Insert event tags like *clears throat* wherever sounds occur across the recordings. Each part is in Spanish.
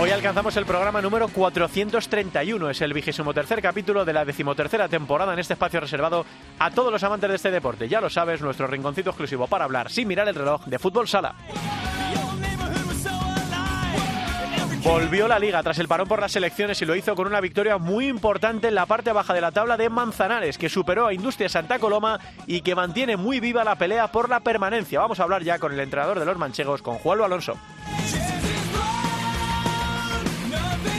Hoy alcanzamos el programa número 431, es el vigésimo tercer capítulo de la decimotercera temporada en este espacio reservado a todos los amantes de este deporte. Ya lo sabes, nuestro rinconcito exclusivo para hablar sin mirar el reloj de fútbol sala. Volvió la liga tras el parón por las selecciones y lo hizo con una victoria muy importante en la parte baja de la tabla de Manzanares, que superó a Industria Santa Coloma y que mantiene muy viva la pelea por la permanencia. Vamos a hablar ya con el entrenador de los manchegos, con Juan Alonso.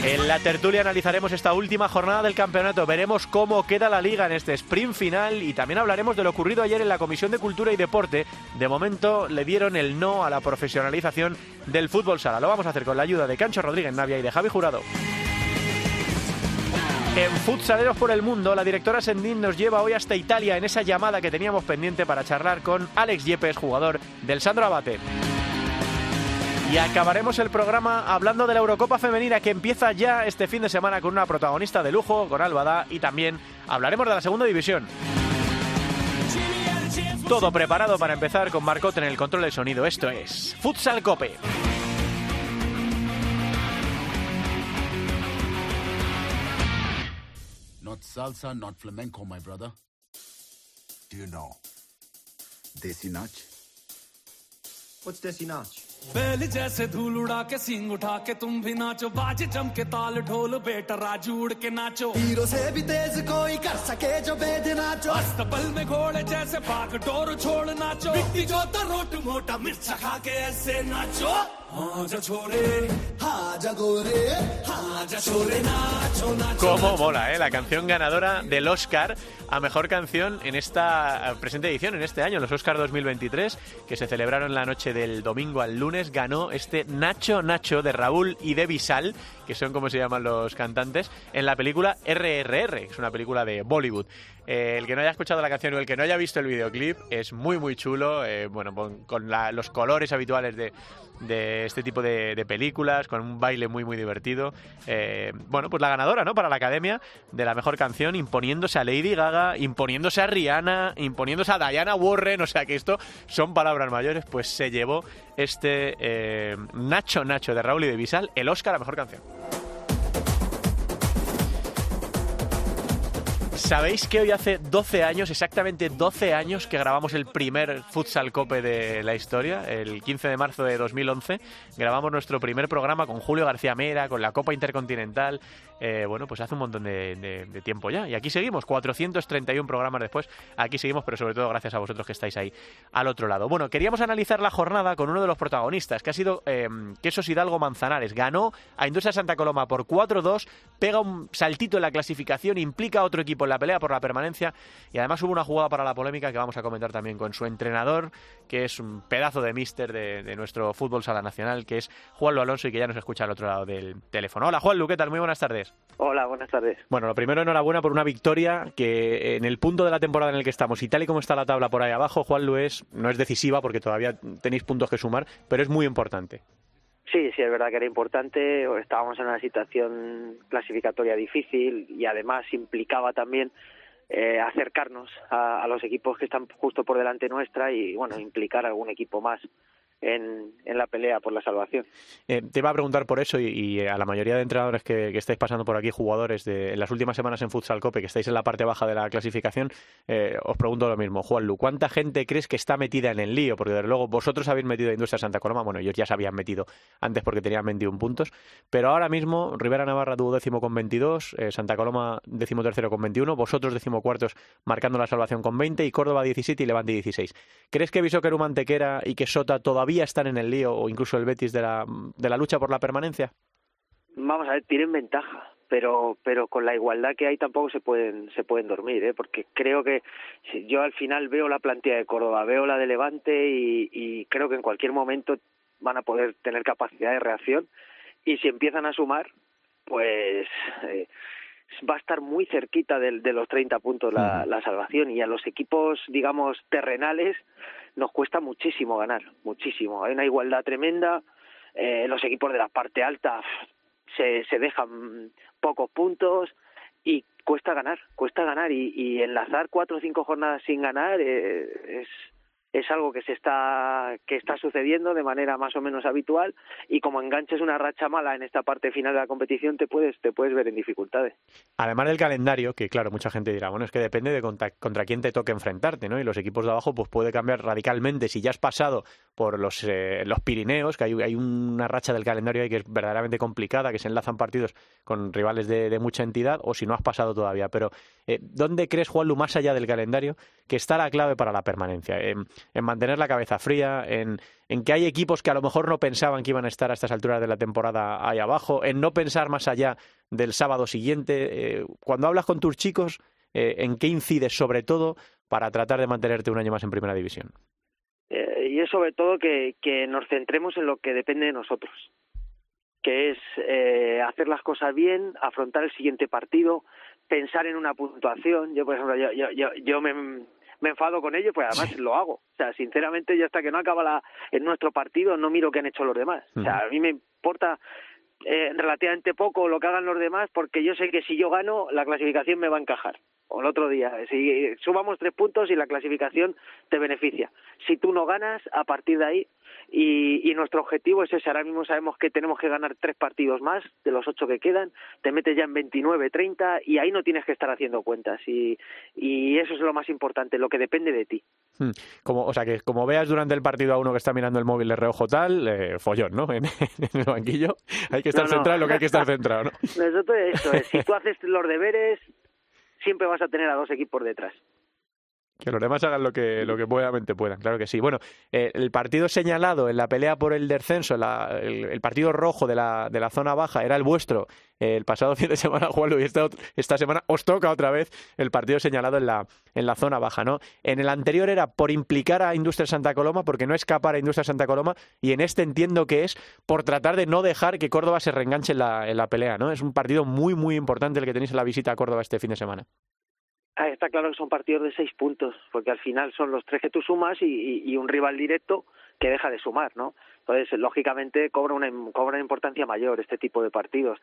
En la tertulia analizaremos esta última jornada del campeonato, veremos cómo queda la liga en este sprint final y también hablaremos de lo ocurrido ayer en la Comisión de Cultura y Deporte. De momento le dieron el no a la profesionalización del fútbol sala. Lo vamos a hacer con la ayuda de Cancho Rodríguez Navia y de Javi Jurado. En Futsaleros por el Mundo, la directora Sendín nos lleva hoy hasta Italia en esa llamada que teníamos pendiente para charlar con Alex Yepes, jugador del Sandro Abate. Y acabaremos el programa hablando de la Eurocopa Femenina que empieza ya este fin de semana con una protagonista de lujo, con Albada, y también hablaremos de la segunda división. Todo preparado para empezar con Marcot en el control del sonido. Esto es Futsal Cope. Not salsa, not flamenco, my brother. Do you know Desi Nach? What's Desi Nach? बैल जैसे धूल उड़ा के सिंग उठा के तुम भी नाचो। बाज जम के ताल ढोल बेटा राजू उड़ के नाचो। हीरो से भी तेज कोई कर सके जो बेद नाचो। अस्तबल में घोड़े जैसे भाग डोर छोड़ नाचो। मिट्टी तो रोट मोटा मिर्च खा के ऐसे नाचो। Cómo mola, ¿eh? La canción ganadora del Oscar a Mejor Canción en esta eh, presente edición, en este año, los Oscar 2023, que se celebraron la noche del domingo al lunes, ganó este Nacho Nacho de Raúl y de Bisal, que son como se llaman los cantantes, en la película RRR, que es una película de Bollywood. El que no haya escuchado la canción o el que no haya visto el videoclip es muy muy chulo, eh, bueno, con, los colores habituales de, este tipo de, de películas, con un baile muy muy divertido. Eh, bueno, pues la ganadora, ¿no? Para la Academia de la Mejor Canción, imponiéndose a Lady Gaga, imponiéndose a Rihanna, imponiéndose a Diana Warren, o sea que esto son palabras mayores, pues se llevó este eh, Nacho Nacho de Raúl y de Bisal el Oscar a Mejor Canción. ¿Sabéis que hoy hace 12 años, exactamente 12 años, que grabamos el primer Futsal Cope de la historia? El 15 de marzo de 2011 grabamos nuestro primer programa con Julio García Mera, con la Copa Intercontinental. Eh, bueno, pues hace un montón de, tiempo ya. Y aquí seguimos, 431 programas después. Aquí seguimos, pero sobre todo gracias a vosotros que estáis ahí al otro lado. Bueno, queríamos analizar la jornada con uno de los protagonistas, que ha sido eh, Quesos Hidalgo Manzanares. Ganó a Industria Santa Coloma por 4-2, pega un saltito en la clasificación, implica a otro equipo en la pelea por la permanencia y además hubo una jugada para la polémica que vamos a comentar también con su entrenador, que es un pedazo de mister de, de nuestro fútbol sala nacional, que es Juanlo Alonso y que ya nos escucha al otro lado del teléfono. Hola Juanlu, ¿qué tal? Muy buenas tardes. Hola, buenas tardes. Bueno, lo primero, enhorabuena por una victoria que en el punto de la temporada en el que estamos y tal y como está la tabla por ahí abajo, Juan Luis no es decisiva porque todavía tenéis puntos que sumar, pero es muy importante. Sí, sí, es verdad que era importante. Estábamos en una situación clasificatoria difícil y además implicaba también eh, acercarnos a, a los equipos que están justo por delante nuestra y, bueno, implicar algún equipo más en, la pelea por la salvación. Eh, te iba a preguntar por eso y, a la mayoría de entrenadores que, estáis pasando por aquí, jugadores de en las últimas semanas en Futsal Cope, que estáis en la parte baja de la clasificación, eh, os pregunto lo mismo. Juanlu, ¿cuánta gente crees que está metida en el lío? Porque desde luego vosotros habéis metido a Industria Santa Coloma, bueno, ellos ya se habían metido antes porque tenían 21 puntos, pero ahora mismo Rivera Navarra tuvo décimo con 22, eh, Santa Coloma décimo tercero con 21, vosotros décimo cuartos marcando la salvación con 20 y Córdoba 17 y Levante 16. ¿Crees que Bisóqueru Mantequera y que Sota todavía están en el lío o incluso el Betis de la, de la lucha por la permanencia? Vamos a ver, tienen ventaja, pero pero con la igualdad que hay tampoco se pueden se pueden dormir, ¿eh? porque creo que yo al final veo la plantilla de Córdoba, veo la de Levante y, y creo que en cualquier momento van a poder tener capacidad de reacción y si empiezan a sumar, pues eh, va a estar muy cerquita de, de los 30 puntos la, la salvación. Y a los equipos, digamos, terrenales nos cuesta muchísimo ganar, muchísimo. Hay una igualdad tremenda, eh, los equipos de la parte alta se, se dejan pocos puntos y cuesta ganar, cuesta ganar. Y, y enlazar cuatro o cinco jornadas sin ganar eh, es es algo que se está que está sucediendo de manera más o menos habitual y como enganches una racha mala en esta parte final de la competición te puedes te puedes ver en dificultades. Además del calendario, que claro, mucha gente dirá, bueno, es que depende de contra, contra quién te toque enfrentarte, ¿no? Y los equipos de abajo pues puede cambiar radicalmente si ya has pasado por los eh, los Pirineos, que hay, hay una racha del calendario ahí que es verdaderamente complicada, que se enlazan partidos con rivales de, mucha entidad o si no has pasado todavía, pero eh, ¿dónde crees Juanlu más allá del calendario que está la clave para la permanencia? En mantener la cabeza fría, en, en que hay equipos que a lo mejor no pensaban que iban a estar a estas alturas de la temporada ahí abajo, en no pensar más allá del sábado siguiente. Eh, cuando hablas con tus chicos, eh, ¿en qué incides sobre todo para tratar de mantenerte un año más en primera división? Eh, y es sobre todo que, que nos centremos en lo que depende de nosotros, que es eh, hacer las cosas bien, afrontar el siguiente partido, pensar en una puntuación. Yo, por ejemplo, yo, yo, yo, yo me, me enfado con ellos, pues además lo hago. O sea, sinceramente, yo hasta que no acaba la, en nuestro partido no miro qué han hecho los demás. O sea, a mí me importa eh, relativamente poco lo que hagan los demás porque yo sé que si yo gano, la clasificación me va a encajar. O el otro día, si subamos tres puntos y la clasificación te beneficia. Si tú no ganas, a partir de ahí, y, y nuestro objetivo es ese. Ahora mismo sabemos que tenemos que ganar tres partidos más de los ocho que quedan. Te metes ya en 29, 30 y ahí no tienes que estar haciendo cuentas. Y, y eso es lo más importante, lo que depende de ti. Hmm. Como, o sea, que como veas durante el partido a uno que está mirando el móvil de reojo tal, eh, follón, ¿no? *laughs* En, en, el banquillo. Hay que estar No, no. centrado en lo que hay que estar *laughs* centrado, ¿no? Nosotros eso es, si tú haces los deberes, siempre vas a tener a dos equipos detrás. Que los demás hagan lo que, lo que puedan, claro que sí. Bueno, eh, el partido señalado en la pelea por el descenso, el, partido rojo de la, de la zona baja, era el vuestro eh, el pasado *laughs* fin de semana, Juanlu, y esta, esta semana os toca otra vez el partido señalado en la, en la zona baja, ¿no? En el anterior era por implicar a Industria Santa Coloma, porque no escapar a Industria Santa Coloma, y en este entiendo que es por tratar de no dejar que Córdoba se reenganche en la, en la pelea, ¿no? Es un partido muy, muy importante el que tenéis en la visita a Córdoba este fin de semana. Ah, está claro que son partidos de seis puntos, porque al final son los tres que tú sumas y, un rival directo que deja de sumar, ¿no? Entonces, lógicamente, cobra una, cobra importancia mayor este tipo de partidos.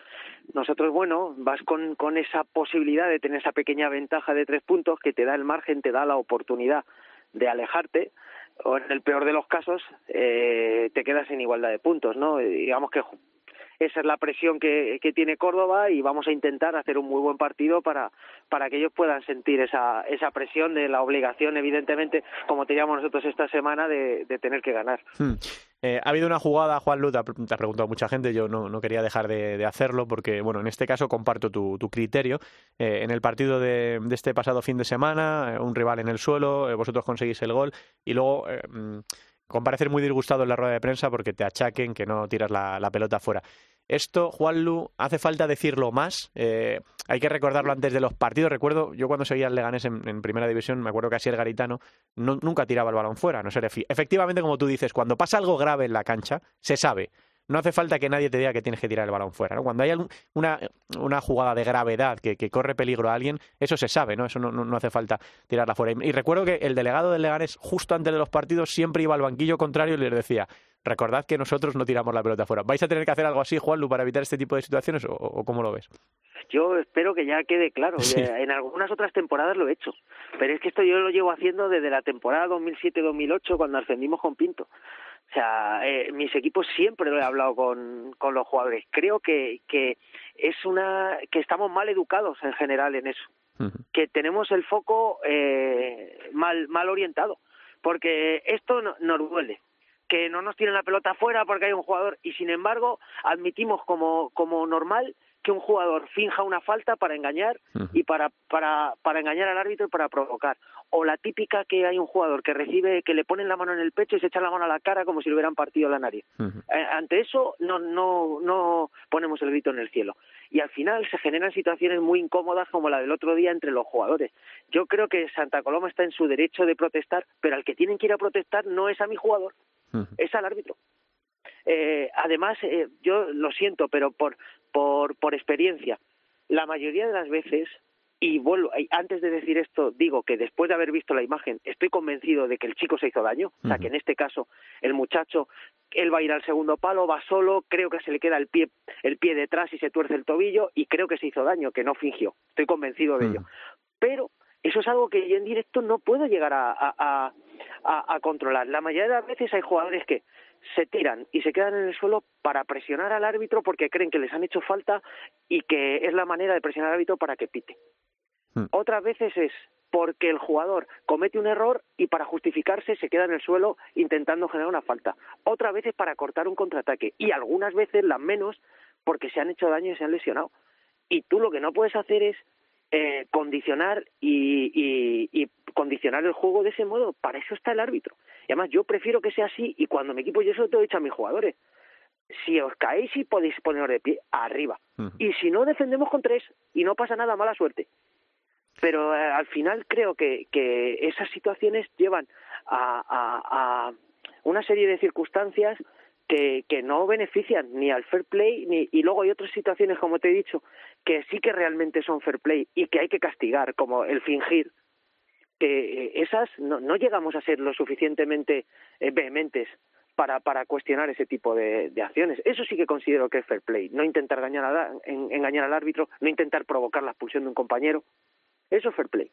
Nosotros, bueno, vas con, con esa posibilidad de tener esa pequeña ventaja de tres puntos que te da el margen, te da la oportunidad de alejarte, o en el peor de los casos, eh, te quedas en igualdad de puntos, ¿no? Digamos que esa es la presión que, que tiene Córdoba y vamos a intentar hacer un muy buen partido para, para que ellos puedan sentir esa, esa presión de la obligación, evidentemente, como teníamos nosotros esta semana, de, de tener que ganar. Hmm. Eh, ha habido una jugada, Juan Lu, te ha, preguntado mucha gente, yo no, no quería dejar de, hacerlo porque, bueno, en este caso comparto tu, tu criterio. Eh, en el partido de, de, este pasado fin de semana, eh, un rival en el suelo, vosotros conseguís el gol y luego mm, comparecer muy disgustado en la rueda de prensa porque te achaquen que no tiras la, la pelota fuera. Esto, Juanlu, hace falta decirlo más. Eh, hay que recordarlo antes de los partidos. Recuerdo, yo cuando seguía al Leganés en, primera división, me acuerdo que así el Garitano no, nunca tiraba el balón fuera. No sé, efectivamente, como tú dices, cuando pasa algo grave en la cancha, se sabe. No hace falta que nadie te diga que tienes que tirar el balón fuera. ¿no? Cuando hay algún, una, una, jugada de gravedad que, corre peligro a alguien, eso se sabe, ¿no? Eso no, no, no hace falta tirarla fuera. Y, y, recuerdo que el delegado del Leganés, justo antes de los partidos, siempre iba al banquillo contrario y les decía, recordad que nosotros no tiramos la pelota fuera. ¿Vais a tener que hacer algo así, Juanlu, para evitar este tipo de situaciones o, o cómo lo ves? Yo espero que ya quede claro. Sí. En algunas otras temporadas lo he hecho, pero es que esto yo lo llevo haciendo desde la temporada 2007-2008 cuando ascendimos con Pinto. O sea, eh, mis equipos siempre lo he hablado con, con los jugadores. Creo que, que es una que estamos mal educados en general en eso, uh -huh. que tenemos el foco eh, mal mal orientado, porque esto no, nos duele que no nos tiren la pelota afuera porque hay un jugador y sin embargo admitimos como como normal que un jugador finja una falta para engañar y para, para, para engañar al árbitro y para provocar. O la típica que hay un jugador que recibe, que le ponen la mano en el pecho y se echa la mano a la cara como si le hubieran partido la nariz. Uh -huh. eh, ante eso no, no, no ponemos el grito en el cielo. Y al final se generan situaciones muy incómodas como la del otro día entre los jugadores. Yo creo que Santa Coloma está en su derecho de protestar, pero al que tienen que ir a protestar no es a mi jugador, uh -huh. es al árbitro. Eh, además, eh, yo lo siento, pero por, por, por experiencia, la mayoría de las veces y vuelvo, antes de decir esto, digo que después de haber visto la imagen, estoy convencido de que el chico se hizo daño. O sea, que en este caso, el muchacho, él va a ir al segundo palo, va solo, creo que se le queda el pie, el pie detrás y se tuerce el tobillo, y creo que se hizo daño, que no fingió. Estoy convencido de ello. Pero eso es algo que yo en directo no puedo llegar a, a, a, a controlar. La mayoría de las veces hay jugadores que se tiran y se quedan en el suelo para presionar al árbitro porque creen que les han hecho falta y que es la manera de presionar al árbitro para que pite. Hmm. Otras veces es porque el jugador comete un error y para justificarse se queda en el suelo intentando generar una falta. Otras veces para cortar un contraataque y algunas veces, las menos, porque se han hecho daño y se han lesionado. Y tú lo que no puedes hacer es eh, condicionar y, y, y condicionar el juego de ese modo. Para eso está el árbitro. Y además yo prefiero que sea así y cuando me equipo yo eso lo he dicho a mis jugadores. Si os caéis y podéis poneros de pie, arriba. Y si no, defendemos con tres y no pasa nada, mala suerte. Pero eh, al final creo que, que esas situaciones llevan a, a, a una serie de circunstancias que, que no benefician ni al fair play ni, y luego hay otras situaciones, como te he dicho, que sí que realmente son fair play y que hay que castigar, como el fingir, eh, esas no, no llegamos a ser lo suficientemente eh, vehementes para, para cuestionar ese tipo de, de acciones. Eso sí que considero que es fair play. No intentar engañar, a- en- engañar al árbitro, no intentar provocar la expulsión de un compañero. Eso es fair play.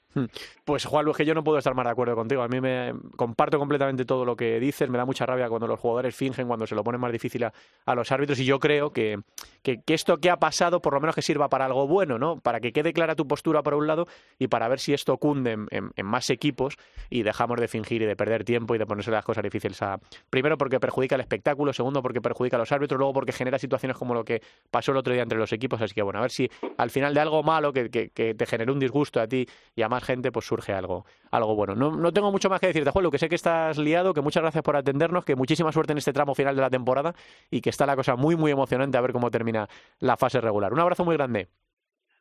Pues Juan Luis, que yo no puedo estar más de acuerdo contigo. A mí me comparto completamente todo lo que dices. Me da mucha rabia cuando los jugadores fingen, cuando se lo ponen más difícil a, a los árbitros. Y yo creo que, que, esto que ha pasado, por lo menos que sirva para algo bueno, ¿no? Para que quede clara tu postura por un lado y para ver si esto cunde en más equipos y dejamos de fingir y de perder tiempo y de ponerse las cosas difíciles a. Primero porque perjudica el espectáculo, segundo porque perjudica a los árbitros, luego porque genera situaciones como lo que pasó el otro día entre los equipos. Así que bueno, a ver si al final de algo malo que, que, que te generó un disgusto a ti y a más gente, pues surge algo, algo bueno. No, no tengo mucho más que decirte, Juan, lo que sé que estás liado, que muchas gracias por atendernos, que muchísima suerte en este tramo final de la temporada y que está la cosa muy, muy emocionante a ver cómo termina la fase regular. Un abrazo muy grande.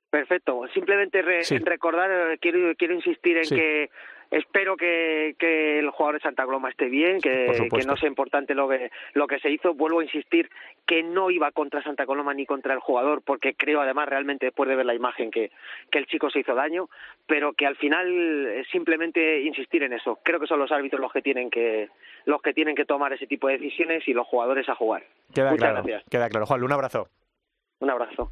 Perfecto. Simplemente re- Sí. recordar, eh, quiero, quiero insistir en Sí. que espero que, que el jugador de Santa Coloma esté bien, que no sea importante lo que, lo que se hizo. Vuelvo a insistir que no iba contra Santa Coloma ni contra el jugador, porque creo además realmente después de ver la imagen que, que el chico se hizo daño, pero que al final eh, simplemente insistir en eso. Creo que son los árbitros los que tienen que, los que tienen que tomar ese tipo de decisiones y los jugadores a jugar. Queda Muchas claro. gracias. Queda claro. Juan, un abrazo. Un abrazo.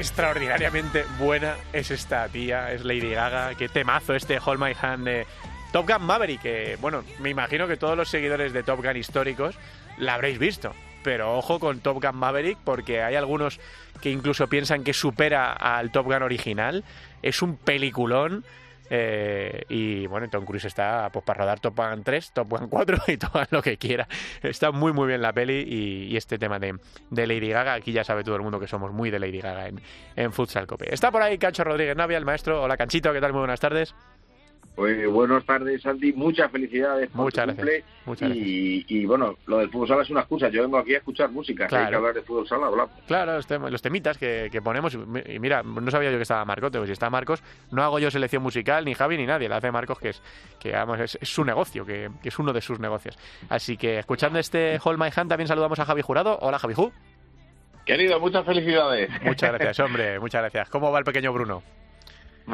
extraordinariamente buena es esta tía, es Lady Gaga. Qué temazo este Hold My Hand de Top Gun Maverick. Que, bueno, me imagino que todos los seguidores de Top Gun históricos la habréis visto. Pero ojo con Top Gun Maverick porque hay algunos que incluso piensan que supera al Top Gun original. Es un peliculón. Eh, y bueno, Tom Cruise está pues, para rodar Top Gun 3, Top Gun 4 *laughs* y todo lo que quiera. Está muy muy bien la peli y, este tema de, de Lady Gaga, aquí ya sabe todo el mundo que somos muy de Lady Gaga en, en Futsal Cope. Está por ahí Cancho Rodríguez Navia, el maestro. Hola Canchito, ¿qué tal? Muy buenas tardes. Pues buenas tardes, Santi. Muchas felicidades por Muchas tu gracias, cumple. muchas y, y bueno, lo del fútbol sala es una excusa. Yo vengo aquí a escuchar música. Si hay Claro. que hablar de fútbol sala, hablamos. Claro, los, tem- los temitas que, que ponemos. Y mira, no sabía yo que estaba Marcote. Pues si está Marcos, no hago yo selección musical, ni Javi, ni nadie. La hace Marcos, que es que vamos, es, es su negocio, que, que es uno de sus negocios. Así que escuchando este Hold My Hand, también saludamos a Javi Jurado. Hola, Javi Ju. Querido, muchas felicidades. Muchas gracias, *laughs* hombre. Muchas gracias. ¿Cómo va el pequeño Bruno?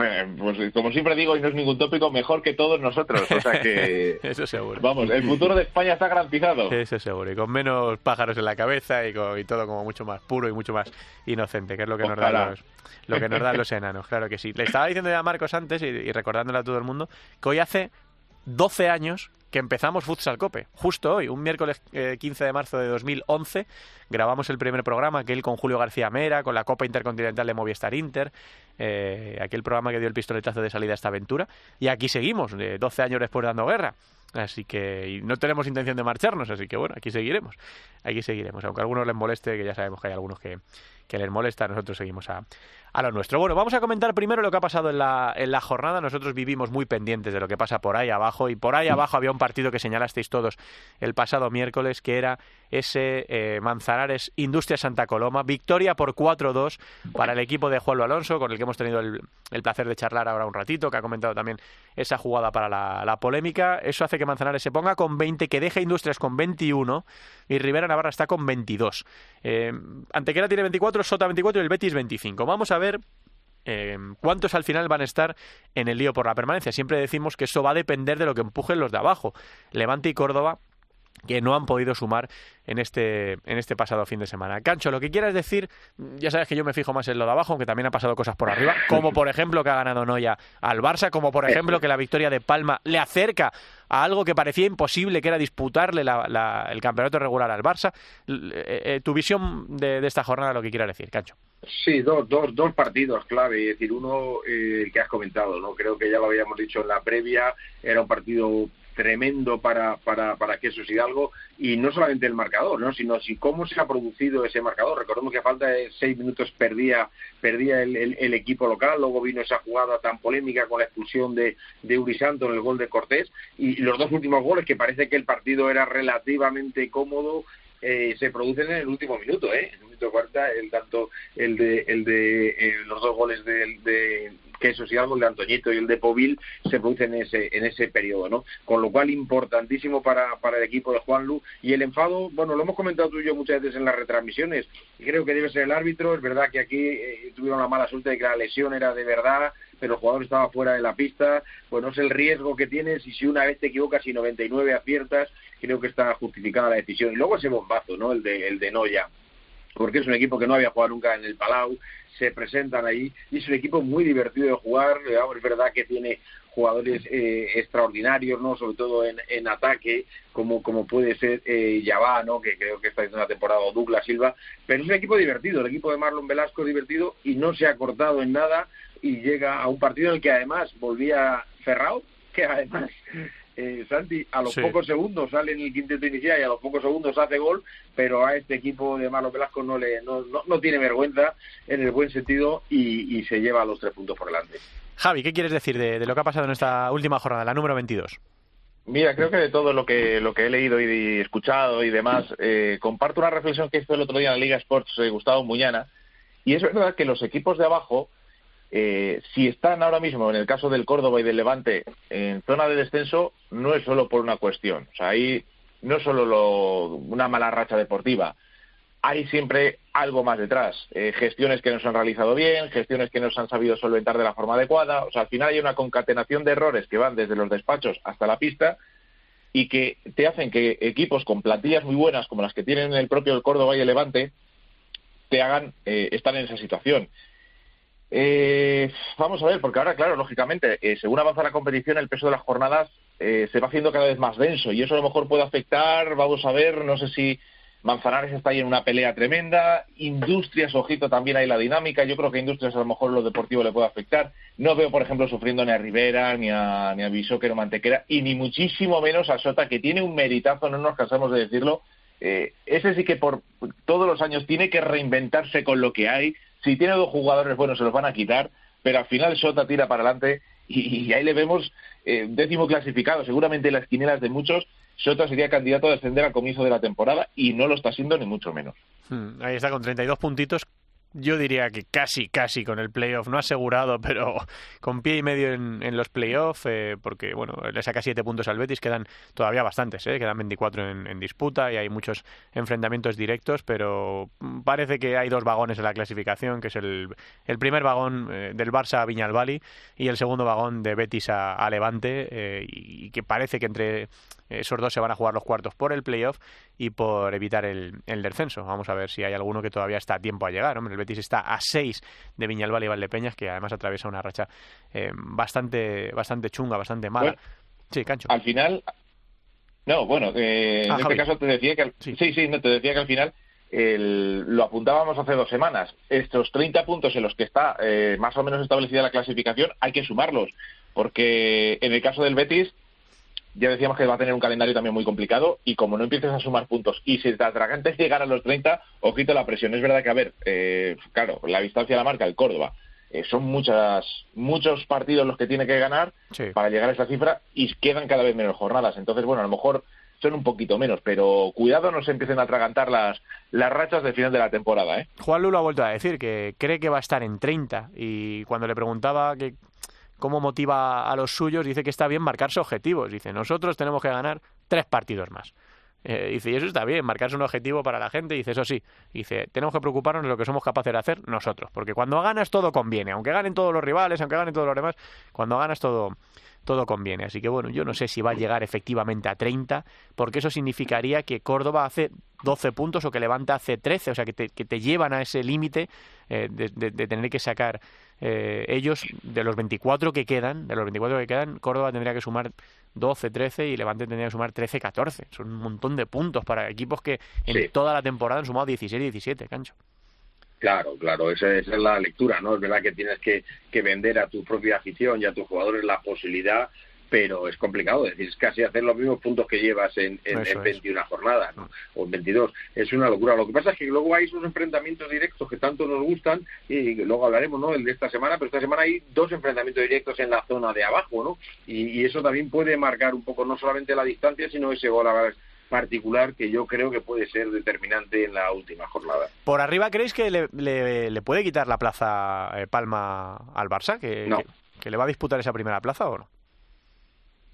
Eh, Pues como siempre digo, y no es ningún tópico, mejor que todos nosotros. O sea que, *laughs* Eso seguro. vamos, el futuro de España está garantizado. Eso seguro. Y con menos pájaros en la cabeza y, con- y todo como mucho más puro y mucho más inocente, que es lo que nos dan Ojalá. los, lo que nos dan los enanos. Claro que sí. Le estaba diciendo ya a Marcos antes y, y recordándole a todo el mundo que hoy hace 12 años que empezamos Futsal Cope, justo hoy, un miércoles eh, 15 de marzo de 2011, grabamos el primer programa, aquel con Julio García Mera, con la Copa Intercontinental de Movistar Inter, eh, aquel programa que dio el pistoletazo de salida a esta aventura, y aquí seguimos, eh, 12 años después dando guerra. Así que no tenemos intención de marcharnos, así que bueno, aquí seguiremos. Aquí seguiremos, aunque a algunos les moleste, que ya sabemos que hay algunos que, que les molesta, nosotros seguimos a, a lo nuestro. Bueno, vamos a comentar primero lo que ha pasado en la, en la jornada. Nosotros vivimos muy pendientes de lo que pasa por ahí abajo y por ahí abajo había un partido que señalasteis todos el pasado miércoles que era ese eh, Manzanares Industria Santa Coloma. Victoria por 4-2 para el equipo de Juan Alonso, con el que hemos tenido el, el, placer de charlar ahora un ratito, que ha comentado también esa jugada para la, la polémica. Eso hace que Manzanares se ponga con 20, que deja Industrias con 21 y Rivera Navarra está con 22. Eh, Antequera tiene 24, Sota 24 y el Betis 25. Vamos a ver eh, cuántos al final van a estar en el lío por la permanencia. Siempre decimos que eso va a depender de lo que empujen los de abajo. Levante y Córdoba que no han podido sumar en este, en este pasado fin de semana. Cancho, lo que quieras decir, ya sabes que yo me fijo más en lo de abajo, aunque también han pasado cosas por arriba, *laughs* como por ejemplo que ha ganado Noya al Barça, como por ejemplo que la victoria de Palma le acerca a algo que parecía imposible, que era disputarle la, la, el campeonato regular al Barça. Eh, eh, tu visión de, de, esta jornada, lo que quieras decir, Cancho. Sí, dos, dos, dos partidos clave, es decir, uno eh, que has comentado, no creo que ya lo habíamos dicho en la previa, era un partido tremendo para, para, para Quesos Hidalgo y no solamente el marcador, ¿no? sino si cómo se ha producido ese marcador. Recordemos que a falta de seis minutos perdía, perdía el, equipo local, luego vino esa jugada tan polémica con la expulsión de, de Uri Santo en el gol de Cortés y los dos últimos goles que parece que el partido era relativamente cómodo eh, se producen en el último minuto, ¿eh? En el minuto cuarta, el tanto el de el de eh, los dos goles de Quesos y algo, el de Antoñito y el de Povil, se producen en ese en ese periodo, ¿no? Con lo cual importantísimo para para el equipo de Juan Lu y el enfado, bueno, lo hemos comentado tú y yo muchas veces en las retransmisiones. Creo que debe ser el árbitro, es verdad que aquí eh, tuvieron la mala suerte de que la lesión era de verdad, pero el jugador estaba fuera de la pista, pues no es el riesgo que tienes y si una vez te equivocas y 99 aciertas, creo que está justificada la decisión. Y luego ese bombazo, ¿no? El de, el de Noya, porque es un equipo que no había jugado nunca en el Palau, se presentan ahí y es un equipo muy divertido de jugar, es verdad que tiene jugadores eh, extraordinarios, ¿no? Sobre todo en, en ataque, como, como puede ser eh, Yabá, ¿no? Que creo que está haciendo una temporada, o Douglas Silva, pero es un equipo divertido, el equipo de Marlon Velasco es divertido y no se ha cortado en nada y llega a un partido en el que además volvía Ferrao, que además eh, Santi a los sí. pocos segundos sale en el quinteto inicial y a los pocos segundos hace gol, pero a este equipo de Marlon Velasco no le no, no, no tiene vergüenza en el buen sentido y, y, se lleva los tres puntos por delante. Javi, ¿qué quieres decir de, de lo que ha pasado en esta última jornada, la número 22? Mira, creo que de todo lo que lo que he leído y escuchado y demás, eh, comparto una reflexión que hizo el otro día en la Liga Sports eh, Gustavo Muñana, y es verdad que los equipos de abajo eh, si están ahora mismo, en el caso del Córdoba y del Levante, en zona de descenso, no es solo por una cuestión. O sea, ahí no es solo lo, una mala racha deportiva, hay siempre algo más detrás. Eh, gestiones que no se han realizado bien, gestiones que no se han sabido solventar de la forma adecuada. O sea, al final hay una concatenación de errores que van desde los despachos hasta la pista y que te hacen que equipos con plantillas muy buenas, como las que tienen el propio Córdoba y el Levante, te hagan eh, estar en esa situación. Eh, vamos a ver, porque ahora, claro, lógicamente, eh, según avanza la competición, el peso de las jornadas eh, se va haciendo cada vez más denso y eso a lo mejor puede afectar, vamos a ver, no sé si Manzanares está ahí en una pelea tremenda, Industrias, ojito, también hay la dinámica, yo creo que Industrias a lo mejor lo deportivo le puede afectar, no veo, por ejemplo, sufriendo ni a Rivera, ni a, ni a Bisóquero Mantequera, y ni muchísimo menos a Sota, que tiene un meritazo, no nos cansamos de decirlo, eh, ese sí que por todos los años tiene que reinventarse con lo que hay, si tiene dos jugadores buenos se los van a quitar, pero al final Sota tira para adelante y, ahí le vemos eh, décimo clasificado, seguramente en las quinelas de muchos, Sota sería candidato a descender al comienzo de la temporada y no lo está siendo ni mucho menos. Hmm, ahí está con 32 puntitos yo diría que casi, casi con el playoff, no asegurado, *laughs* pero con pie y medio en, en los playoffs, eh, porque bueno, le saca siete puntos al Betis, quedan todavía bastantes, eh, quedan 24 en, disputa y hay muchos enfrentamientos directos, pero parece que hay dos vagones en la clasificación, que es el, el primer vagón eh, del Barça a Viñalbali y el segundo vagón de Betis a, Levante, eh, y que parece que entre esos dos se van a jugar los cuartos por el playoff y por evitar el, el descenso. Vamos a ver si hay alguno que todavía está a tiempo a llegar. Hombre, el Betis está a 6 de Viñalbal y Valdepeñas, que además atraviesa una racha eh, bastante, bastante chunga, bastante mala. Sí, Cancho. Al final, No, bueno, eh, en Ah, este Javi. caso te decía que al, sí. sí, no, te decía que al final el- lo apuntábamos hace dos semanas. Estos 30 puntos en los que está eh, más o menos establecida la clasificación hay que sumarlos, porque en el caso del Betis ya decíamos que va a tener un calendario también muy complicado y como no empieces a sumar puntos y si te atragantes llegar a los 30, ojito la presión. Es verdad que, a ver, eh, claro, la distancia la marca el Córdoba. Eh, son muchas muchos partidos los que tiene que ganar Sí. para llegar a esa cifra y quedan cada vez menos jornadas. Entonces, bueno, a lo mejor son un poquito menos, pero cuidado no se empiecen a atragantar las, las rachas del final de la temporada, ¿eh? Juan Lu lo ha vuelto a decir, que cree que va a estar en 30 y cuando le preguntaba que cómo motiva a los suyos, dice que está bien marcarse objetivos. Dice, nosotros tenemos que ganar tres partidos más. Eh, dice, y eso está bien, marcarse un objetivo para la gente. Dice, eso sí, dice, tenemos que preocuparnos de lo que somos capaces de hacer nosotros, porque cuando ganas todo conviene, aunque ganen todos los rivales, aunque ganen todos los demás, cuando ganas todo todo conviene. Así que bueno, yo no sé si va a llegar efectivamente a 30, porque eso significaría que Córdoba hace 12 puntos o que Levante hace 13, o sea, que te, que te llevan a ese límite eh, de, de- de tener que sacar eh, ellos de los 24 que quedan, de los 24 que quedan, Córdoba tendría que sumar 12, 13 y Levante tendría que sumar 13, 14. Son un montón de puntos para equipos que en Sí. toda la temporada han sumado 16, 17, cancho. Claro, claro, esa, esa es la lectura, ¿no? Es verdad que tienes que, que vender a tu propia afición y a tus jugadores la posibilidad, pero es complicado, es decir, es casi hacer los mismos puntos que llevas en, en, en es. 21 jornadas, ¿no? O en 22, es una locura. Lo que pasa es que luego hay esos enfrentamientos directos que tanto nos gustan, y luego hablaremos, ¿no? El de esta semana, pero esta semana hay dos enfrentamientos directos en la zona de abajo, ¿no? Y, y eso también puede marcar un poco no solamente la distancia, sino ese gol a- particular que yo creo que puede ser determinante en la última jornada. Por arriba, ¿creéis que le, le- le puede quitar la plaza eh, Palma al Barça? ¿Que, No. que, que le va a disputar esa primera plaza o no?